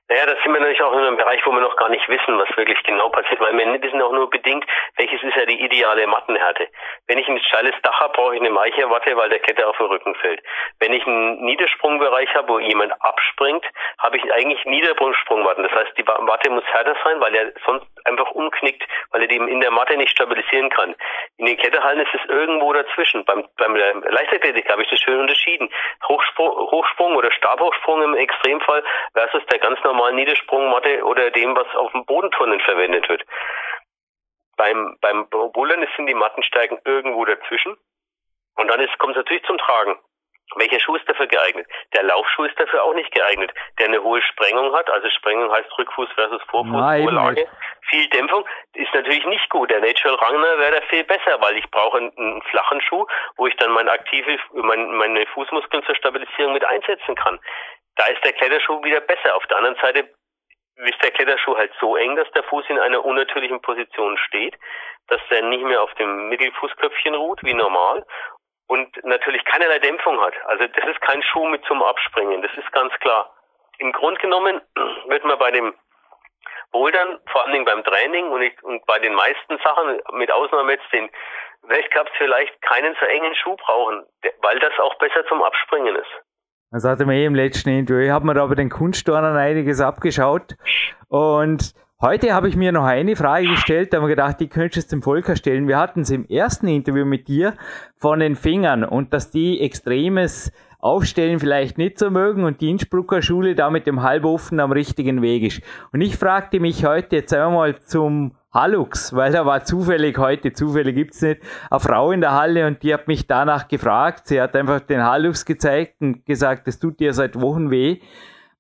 Naja, das sind wir natürlich auch in einem Bereich, wo wir noch gar nicht wissen, was wirklich genau passiert, weil wir wissen auch nur bedingt, welches ist ja die ideale Mattenhärte. Wenn ich ein steiles Dach habe, brauche ich eine Eicherwatte, weil der Kette auf den Rücken fällt. Wenn ich einen Niedersprungbereich habe, wo jemand abspringt, habe ich eigentlich Niedersprungmatten. Das heißt, die Watte muss härter sein, weil er sonst einfach umknickt, weil er die in der Matte nicht stabilisieren kann. In den Kletterhallen ist es irgendwo dazwischen. Beim, beim Leichtathletik habe ich das schön unterschieden. Hochsprung, Hochsprung oder Stabhochsprung im Extremfall versus der ganz normale normalen Niedersprungmatte oder dem, was auf dem Bodenturnen verwendet wird. Beim, beim Bouldern sind die Mattenstärken irgendwo dazwischen. Und dann ist, kommt es natürlich zum Tragen. Welcher Schuh ist dafür geeignet? Der Laufschuh ist dafür auch nicht geeignet, der eine hohe Sprengung hat. Also Sprengung heißt Rückfuß versus Vorfuß, Nein, Vorlage. Viel Dämpfung ist natürlich nicht gut. Der Natural Rangner wäre da viel besser, weil ich brauche einen, einen, flachen Schuh, wo ich dann meine aktive, mein, meine Fußmuskeln zur Stabilisierung mit einsetzen kann. Da ist der Kletterschuh wieder besser. Auf der anderen Seite ist der Kletterschuh halt so eng, dass der Fuß in einer unnatürlichen Position steht, dass der nicht mehr auf dem Mittelfußköpfchen ruht, wie normal, und natürlich keinerlei Dämpfung hat. Also das ist kein Schuh mit zum Abspringen, das ist ganz klar. Im Grunde genommen [clears throat] wird man bei dem Bouldern, vor allen Dingen beim Training und, ich, und bei den meisten Sachen, mit Ausnahme jetzt den Weltcups, vielleicht keinen so engen Schuh brauchen, weil das auch besser zum Abspringen ist. Das hatte man eh im letzten Interview. Ich habe mir da bei den Kunststurnern einiges abgeschaut. Und heute habe ich mir noch eine Frage gestellt, da haben wir gedacht, die könntest du dem Volker stellen. Wir hatten es im ersten Interview mit dir von den Fingern und dass die extremes Aufstellen vielleicht nicht so mögen und die Innsbrucker Schule da mit dem Halbofen am richtigen Weg ist. Und ich fragte mich heute jetzt einmal zum Hallux, weil da war zufällig heute, zufällig gibt's nicht, eine Frau in der Halle und die hat mich danach gefragt. Sie hat einfach den Hallux gezeigt und gesagt, es tut dir seit Wochen weh.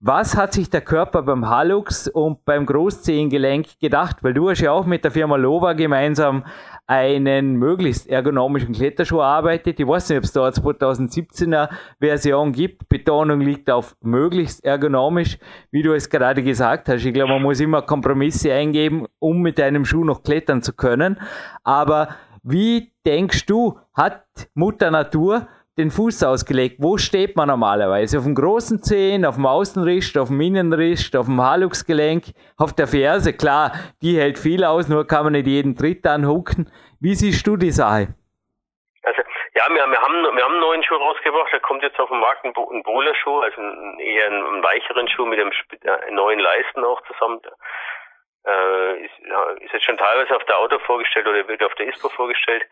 Was hat sich der Körper beim Hallux und beim Großzehengelenk gedacht? Weil du hast ja auch mit der Firma Lova gemeinsam einen möglichst ergonomischen Kletterschuh arbeitet. Ich weiß nicht, ob es da eine 2017er Version gibt. Betonung liegt auf möglichst ergonomisch, wie du es gerade gesagt hast. Ich glaube, man muss immer Kompromisse eingeben, um mit einem Schuh noch klettern zu können. Aber wie denkst du, hat Mutter Natur den Fuß ausgelegt. Wo steht man normalerweise? Auf dem großen Zehen, auf dem Außenrist, auf dem Innenrist, auf dem Haluxgelenk, auf der Ferse. Klar, die hält viel aus, nur kann man nicht jeden Tritt anhucken. Wie siehst du die Sache? Also, ja, wir, wir, haben, wir haben einen neuen Schuh rausgebracht. Der kommt jetzt auf den Markt, ein, ein Bowler-Schuh, also ein, eher einen, einen, weicheren Schuh mit einem äh, neuen Leisten auch zusammen. Äh, ist, ja, ist jetzt schon teilweise auf der Auto vorgestellt oder wird auf der ISPO vorgestellt.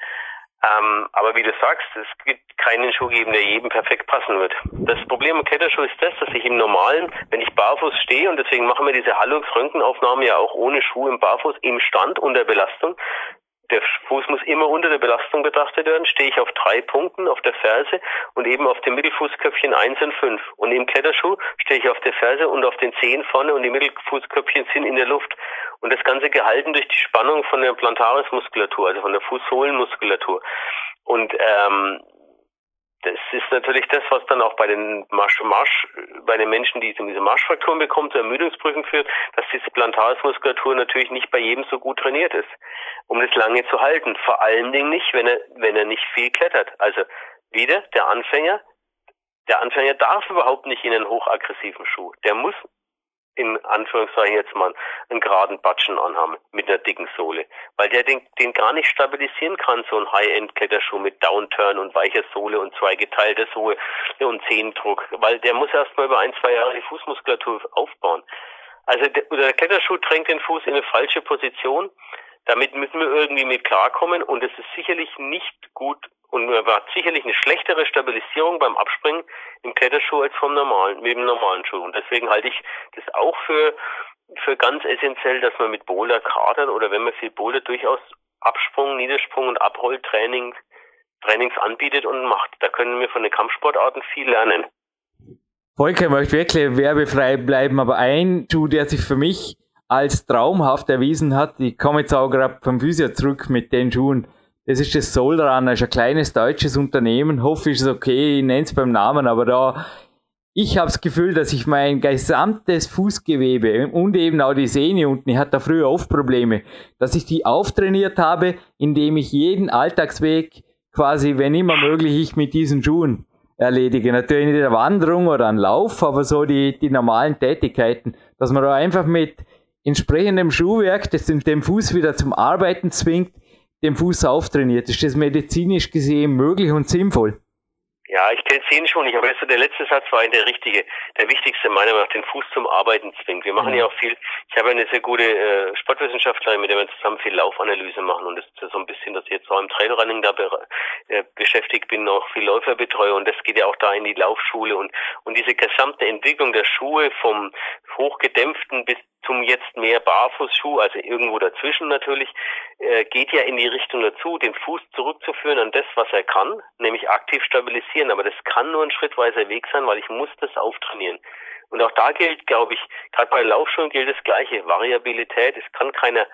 Ähm, aber wie du sagst, es gibt keinen Schuh geben, der jedem perfekt passen wird. Das Problem im Kletterschuh ist das, dass ich im Normalen, wenn ich barfuß stehe, und deswegen machen wir diese Hallux-Röntgenaufnahme ja auch ohne Schuh im Barfuß im Stand unter Belastung, der Fuß muss immer unter der Belastung betrachtet werden, stehe ich auf drei Punkten auf der Ferse und eben auf dem Mittelfußköpfchen eins und fünf. Und im Kletterschuh stehe ich auf der Ferse und auf den Zehen vorne und die Mittelfußköpfchen sind in der Luft. Und das Ganze gehalten durch die Spannung von der Plantarismuskulatur, also von der Fußsohlenmuskulatur. Und ähm, das ist natürlich das, was dann auch bei den Marsch, Marsch bei den Menschen, die diese Marschfrakturen bekommen, zu Ermüdungsbrüchen führt, dass diese Plantarismuskulatur natürlich nicht bei jedem so gut trainiert ist, um das lange zu halten. Vor allen Dingen nicht, wenn er, wenn er nicht viel klettert. Also wieder der Anfänger, der Anfänger darf überhaupt nicht in einen hochaggressiven Schuh. Der muss in Anführungszeichen jetzt mal einen geraden Batschen anhaben mit einer dicken Sohle, weil der den, den gar nicht stabilisieren kann, so ein High-End-Kletterschuh mit Downturn und weicher Sohle und zwei geteilte Sohle und Zehendruck, weil der muss erstmal über ein, zwei Jahre die Fußmuskulatur aufbauen. Also der, der Kletterschuh drängt den Fuß in eine falsche Position, Damit müssen wir irgendwie mit klarkommen und es ist sicherlich nicht gut und hat sicherlich eine schlechtere Stabilisierung beim Abspringen im Kletterschuh als vom normalen, mit dem normalen Schuh. Und deswegen halte ich das auch für, für ganz essentiell, dass man mit Boulder kadert oder wenn man viel Boulder durchaus Absprung, Niedersprung und Abrolltraining Trainings anbietet und macht. Da können wir von den Kampfsportarten viel lernen. Volker möchte wirklich werbefrei bleiben, aber ein Schuh, der sich für mich als traumhaft erwiesen hat, ich komme jetzt auch gerade vom Physio zurück mit den Schuhen, das ist das Soulrunner, das ist ein kleines deutsches Unternehmen, hoffe ist okay, ich nenne es beim Namen, aber da, ich habe das Gefühl, dass ich mein gesamtes Fußgewebe und eben auch die Sehne unten, ich hatte früher oft Probleme, dass ich die auftrainiert habe, indem ich jeden Alltagsweg quasi, wenn immer möglich, ich mit diesen Schuhen erledige. Natürlich nicht eine Wanderung oder ein Lauf, aber so die, die normalen Tätigkeiten, dass man da einfach mit entsprechendem Schuhwerk, das den Fuß wieder zum Arbeiten zwingt, den Fuß auftrainiert. Ist das medizinisch gesehen möglich und sinnvoll? Ja, ich kenne es schon nicht, aber das, der letzte Satz war der richtige, der wichtigste meiner Meinung nach, den Fuß zum Arbeiten zwingt. Wir machen mhm. ja auch viel, ich habe eine sehr gute äh, Sportwissenschaftlerin, mit der wir zusammen viel Laufanalyse machen und das ist so ein bisschen, dass ich jetzt auch im Trailrunning da be äh, beschäftigt bin, auch viel Läufer betreue und das geht ja auch da in die Laufschule und, und diese gesamte Entwicklung der Schuhe vom hochgedämpften bis zum jetzt mehr Barfußschuh, also irgendwo dazwischen natürlich, äh, geht ja in die Richtung dazu, den Fuß zurückzuführen an das, was er kann, nämlich aktiv stabilisieren. Aber das kann nur ein schrittweiser Weg sein, weil ich muss das auftrainieren. Und auch da gilt, glaube ich, gerade bei Laufschuhen gilt das Gleiche, Variabilität. Es kann keiner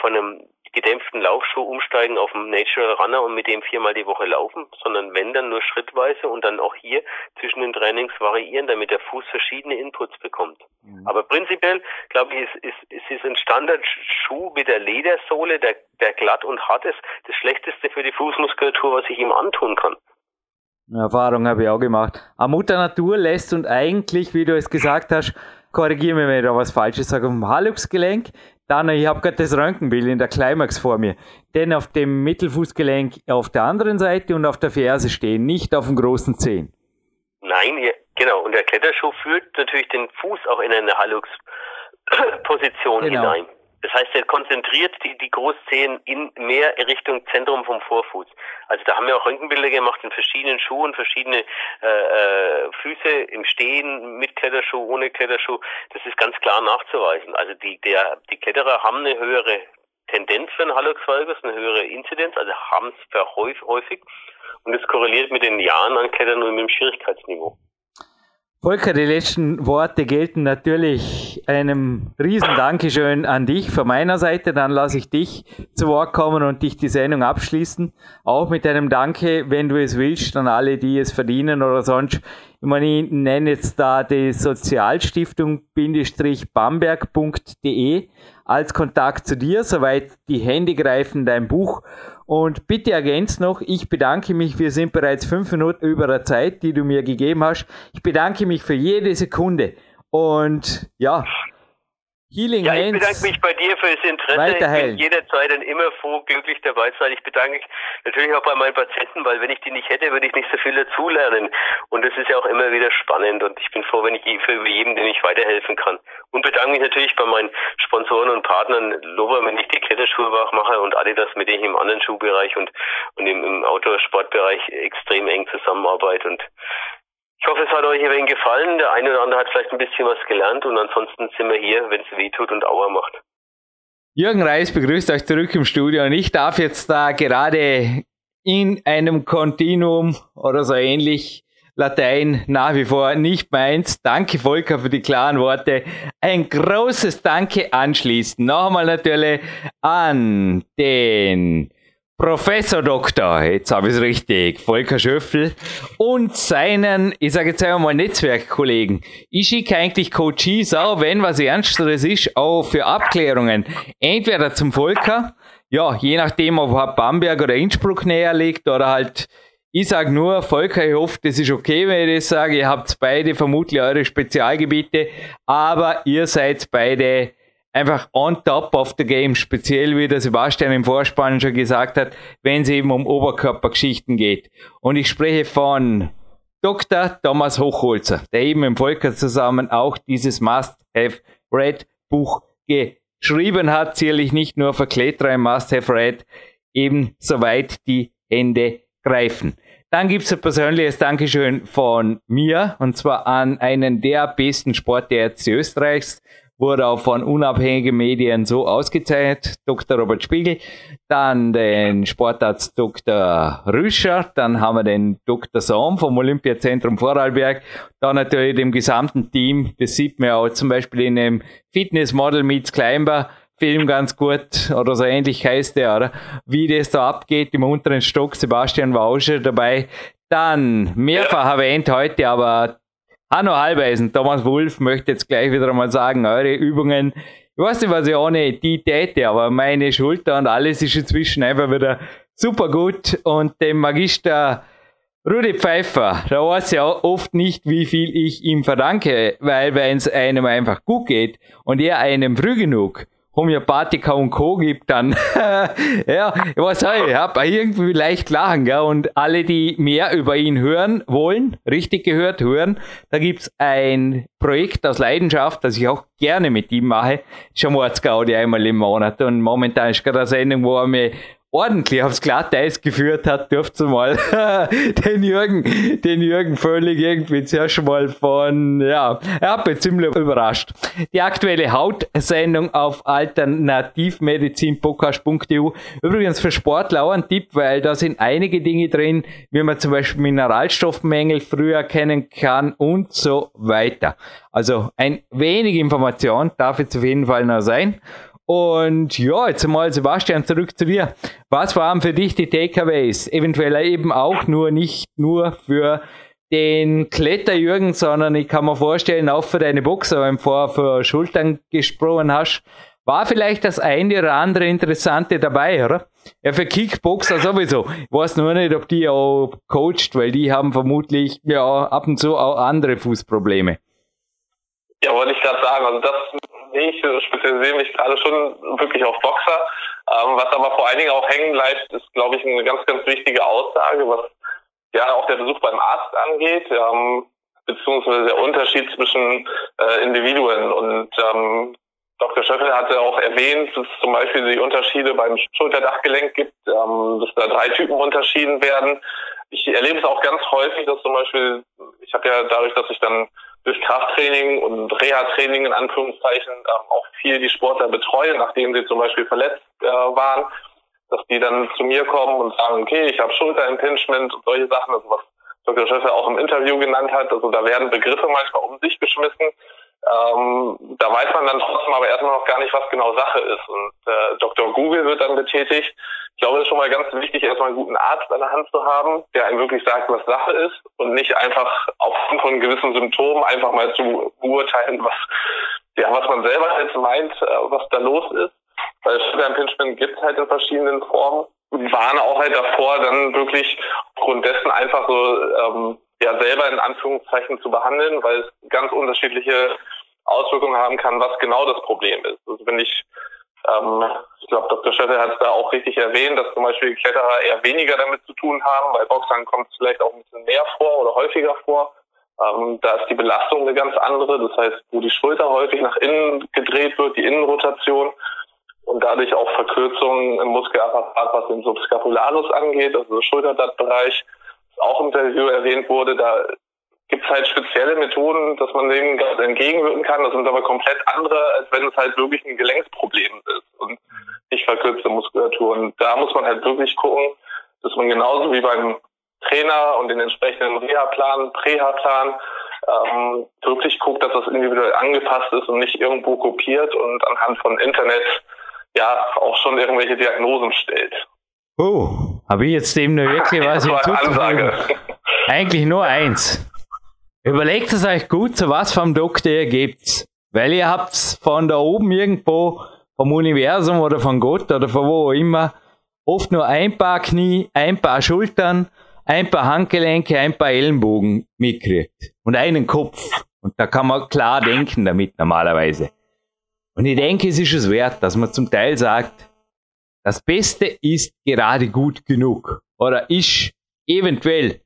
von einem gedämpften Laufschuh umsteigen auf einen Natural Runner und mit dem viermal die Woche laufen, sondern wenn dann nur schrittweise und dann auch hier zwischen den Trainings variieren, damit der Fuß verschiedene Inputs bekommt. Mhm. Aber prinzipiell, glaube ich, ist, ist, ist, ist ein Standardschuh mit der Ledersohle, der, der glatt und hart ist, das Schlechteste für die Fußmuskulatur, was ich ihm antun kann. Erfahrung habe ich auch gemacht. Aber Mutter Natur lässt und eigentlich, wie du es gesagt hast, korrigiere mich, wenn ich da was Falsches sage, um Halluxgelenk dann, ich habe gerade das Röntgenbild in der Climax vor mir. Denn auf dem Mittelfußgelenk auf der anderen Seite und auf der Ferse stehen, nicht auf dem großen Zehen. Nein, genau. Und der Kletterschuh führt natürlich den Fuß auch in eine Hallux-Position genau. hinein. Das heißt, er konzentriert die, die Großzehen in mehr Richtung Zentrum vom Vorfuß. Also da haben wir auch Röntgenbilder gemacht in verschiedenen Schuhen, verschiedene äh, äh, Füße im Stehen, mit Kletterschuh, ohne Kletterschuh. Das ist ganz klar nachzuweisen. Also die, der, die Kletterer haben eine höhere Tendenz für einen Hallux valgus, eine höhere Inzidenz, also haben es häufig. Und das korreliert mit den Jahren an Klettern und mit dem Schwierigkeitsniveau. Volker, die letzten Worte gelten natürlich einem riesen Dankeschön an dich von meiner Seite. Dann lasse ich dich zu Wort kommen und dich die Sendung abschließen. Auch mit einem Danke, wenn du es willst, an alle, die es verdienen oder sonst. Ich meine, ich nenne jetzt da die Sozialstiftung-bamberg.de als Kontakt zu dir, soweit die Hände greifen, dein Buch und bitte ergänzt noch, ich bedanke mich, wir sind bereits fünf Minuten über der Zeit, die du mir gegeben hast. Ich bedanke mich für jede Sekunde. Und ja, Healing ja, ich bedanke mich bei dir für das Interesse. Ich bin jederzeit und immer froh, glücklich dabei zu sein. Ich bedanke mich natürlich auch bei meinen Patienten, weil wenn ich die nicht hätte, würde ich nicht so viel dazulernen. Und das ist ja auch immer wieder spannend und ich bin froh, wenn ich für jeden, den ich weiterhelfen kann. Und bedanke mich natürlich bei meinen Sponsoren und Partnern, Lover, wenn ich die Kletterschuhe mache und Adidas, mit denen ich im anderen Schuhbereich und, und im, im Outdoor-Sportbereich extrem eng zusammenarbeite und ich hoffe, es hat euch ein gefallen. Der eine oder andere hat vielleicht ein bisschen was gelernt und ansonsten sind wir hier, wenn es weh tut und Auer macht. Jürgen Reis begrüßt euch zurück im Studio und ich darf jetzt da gerade in einem Kontinuum oder so ähnlich Latein nach wie vor nicht meins. Danke Volker für die klaren Worte. Ein großes Danke anschließend. Nochmal natürlich an den Professor Doktor, jetzt habe ich es richtig, Volker Schöffel und seinen, ich sage jetzt einmal Netzwerkkollegen. Ich schicke eigentlich Coaches auch, wenn was Ernsteres ist, auch für Abklärungen. Entweder zum Volker, ja, je nachdem, ob er Bamberg oder Innsbruck näher liegt oder halt, ich sage nur, Volker, ich hoffe, das ist okay, wenn ich das sage. Ihr habt beide vermutlich eure Spezialgebiete, aber ihr seid beide einfach on top of the game, speziell wie der Sebastian im Vorspann schon gesagt hat, wenn es eben um Oberkörpergeschichten geht. Und ich spreche von Dr. Thomas Hochholzer, der eben im Volker zusammen auch dieses Must-Have Red Buch geschrieben hat, sicherlich nicht nur für Kletterer im Must-Have-Red, eben soweit die Hände greifen. Dann gibt es ein persönliches Dankeschön von mir, und zwar an einen der besten Sportärzte Österreichs, wurde auch von unabhängigen Medien so ausgezeichnet, Dr. Robert Spiegel, dann den Sportarzt Dr. Rüscher, dann haben wir den Dr. Sohm vom Olympiazentrum Vorarlberg, dann natürlich dem gesamten Team, das sieht man auch zum Beispiel in dem Fitness Model Meets Climber, Film ganz gut, oder so ähnlich heißt der, oder? Wie das da abgeht im unteren Stock, Sebastian schon dabei. Dann, mehrfach erwähnt heute, aber Hanno Halbeisen, Thomas Wulff möchte jetzt gleich wieder einmal sagen, eure Übungen, ich weiß nicht, was ich ohne die täte, aber meine Schulter und alles ist inzwischen einfach wieder super gut. Und dem Magister Rudi Pfeiffer, da weiß ja oft nicht, wie viel ich ihm verdanke, weil wenn es einem einfach gut geht und er einem früh genug Homöopathika und Co. gibt, dann, [laughs] ja, was weiß ich, hab irgendwie leicht lachen, gell? Und alle, die mehr über ihn hören wollen, richtig gehört hören, da gibt's ein Projekt aus Leidenschaft, das ich auch gerne mit ihm mache, schon Mordsgaudi einmal im Monat. Und momentan ist gerade eine Sendung, wo er mir ordentlich aufs Glatteis geführt hat, dürfte mal [laughs] den Jürgen, den Jürgen völlig irgendwie zuerst mal von, ja, er hat mich ziemlich überrascht. Die aktuelle Hautsendung auf alternativmedizinpodcast.eu. Übrigens für Sportler auch ein Tipp, weil da sind einige Dinge drin, wie man zum Beispiel Mineralstoffmängel früher erkennen kann und so weiter. Also ein wenig Information darf jetzt auf jeden Fall noch sein. Und ja, jetzt mal Sebastian, zurück zu dir. Was waren für dich die Takeaways? Eventuell eben auch nur nicht nur für den Kletterjürgen, sondern ich kann mir vorstellen, auch für deine Boxer, wenn du vorher für Schultern gesprochen hast, war vielleicht das eine oder andere Interessante dabei, oder? Ja, für Kickboxer sowieso. Ich weiß nur nicht, ob die auch coacht, weil die haben vermutlich ja ab und zu auch andere Fußprobleme. Ja, wollte ich gerade sagen. Also das nee, ich spezialisiere mich gerade schon wirklich auf Boxer. Ähm, was aber vor allen Dingen auch hängen bleibt, ist, glaube ich, eine ganz, ganz wichtige Aussage, was ja auch der Besuch beim Arzt angeht, ähm, beziehungsweise der Unterschied zwischen äh, Individuen. Und ähm, Dr. Schöffel hatte auch erwähnt, dass es zum Beispiel die Unterschiede beim Schulterdachgelenk gibt, ähm, dass da drei Typen unterschieden werden. Ich erlebe es auch ganz häufig, dass zum Beispiel, ich habe ja dadurch, dass ich dann durch Krafttraining und Reha-Training in Anführungszeichen ähm, auch viel die Sportler betreuen, nachdem sie zum Beispiel verletzt äh, waren, dass die dann zu mir kommen und sagen, okay, ich habe Schulterimpingement und solche Sachen, also was Dr. Schöffer auch im Interview genannt hat. Also da werden Begriffe manchmal um sich geschmissen. Ähm, da weiß man dann trotzdem aber erstmal noch gar nicht, was genau Sache ist. Und äh, Dr. Google wird dann betätigt. Ich glaube, es ist schon mal ganz wichtig, erstmal einen guten Arzt an der Hand zu haben, der einem wirklich sagt, was Sache ist und nicht einfach aufgrund von gewissen Symptomen einfach mal zu beurteilen, was, ja, was man selber jetzt meint, äh, was da los ist. Weil Sugar Impingement gibt halt in verschiedenen Formen. Und warne auch halt davor, dann wirklich aufgrund dessen einfach so ähm, ja selber in Anführungszeichen zu behandeln, weil es ganz unterschiedliche Auswirkungen haben kann, was genau das Problem ist. Also wenn ich, ähm, ich glaube, Dr. Schötter hat es da auch richtig erwähnt, dass zum Beispiel Kletterer eher weniger damit zu tun haben. Bei Boxern kommt es vielleicht auch ein bisschen mehr vor oder häufiger vor. Ähm, da ist die Belastung eine ganz andere. Das heißt, wo die Schulter häufig nach innen gedreht wird, die Innenrotation und dadurch auch Verkürzungen im Muskelapparat, was den Subscapularis angeht, also Schulterblattbereich, auch im Interview erwähnt wurde, da gibt es halt spezielle Methoden, dass man dem entgegenwirken kann. Das sind aber komplett andere, als wenn es halt wirklich ein Gelenksproblem ist und nicht verkürzte Muskulatur. Und da muss man halt wirklich gucken, dass man genauso wie beim Trainer und den entsprechenden Reha-Plan, Präha-Plan ähm, wirklich guckt, dass das individuell angepasst ist und nicht irgendwo kopiert und anhand von Internet ja auch schon irgendwelche Diagnosen stellt. Oh, habe ich jetzt dem nur wirklich [laughs] was hinzuzufügen? Eigentlich nur eins. Überlegt es euch gut, zu was vom Doktor ihr gebt. Weil ihr habt von da oben irgendwo, vom Universum oder von Gott oder von wo auch immer, oft nur ein paar Knie, ein paar Schultern, ein paar Handgelenke, ein paar Ellenbogen mitkriegt. Und einen Kopf. Und da kann man klar denken damit normalerweise. Und ich denke, es ist es wert, dass man zum Teil sagt, das Beste ist gerade gut genug oder ist eventuell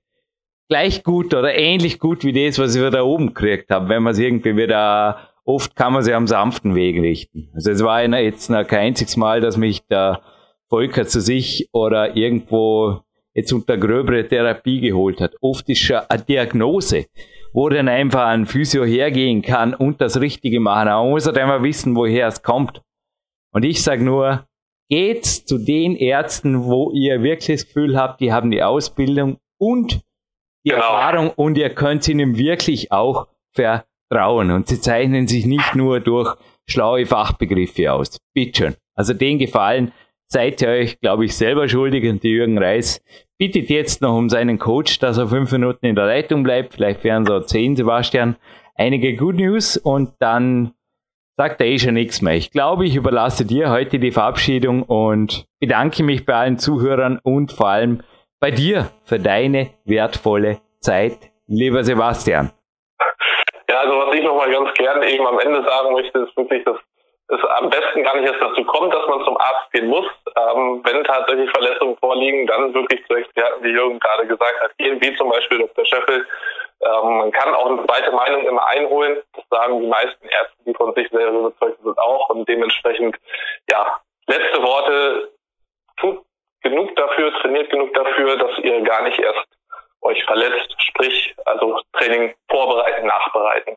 gleich gut oder ähnlich gut wie das, was ich da oben gekriegt habe, wenn man es irgendwie wieder oft kann man sie am sanften Weg richten. Also es war jetzt noch kein einziges Mal, dass mich der Volker zu sich oder irgendwo jetzt unter gröbere Therapie geholt hat. Oft ist schon eine Diagnose, wo dann einfach ein Physio hergehen kann und das Richtige machen. Aber man muss halt einfach wissen, woher es kommt. Und ich sage nur, geht zu den Ärzten, wo ihr wirklich das Gefühl habt, die haben die Ausbildung und die genau. Erfahrung und ihr könnt ihnen wirklich auch vertrauen. Und sie zeichnen sich nicht nur durch schlaue Fachbegriffe aus. Bitte Also den Gefallen seid ihr euch, glaube ich, selber schuldig und die Jürgen Reis bittet jetzt noch um seinen Coach, dass er fünf Minuten in der Leitung bleibt. Vielleicht wären so zehn, Sebastian. Einige Good News und dann sagt er eh schon nichts mehr. Ich glaube, ich überlasse dir heute die Verabschiedung und bedanke mich bei allen Zuhörern und vor allem bei dir für deine wertvolle Zeit, lieber Sebastian. Ja, also was ich nochmal ganz gerne eben am Ende sagen möchte, ist wirklich, dass es am besten gar nicht erst dazu kommt, dass man zum Arzt gehen muss. Ähm, wenn tatsächlich Verletzungen vorliegen, dann wirklich zu Experten, wie Jürgen gerade gesagt hat, gehen, wie zum Beispiel Dr. Scheffel. Ähm, man kann auch eine zweite Meinung immer einholen. Das sagen die meisten Ärzte, die von sich selber überzeugt sind, auch. Und dementsprechend, ja, letzte Worte, tut genug dafür, trainiert genug dafür, dass ihr gar nicht erst euch verletzt, sprich also Training vorbereiten, nachbereiten.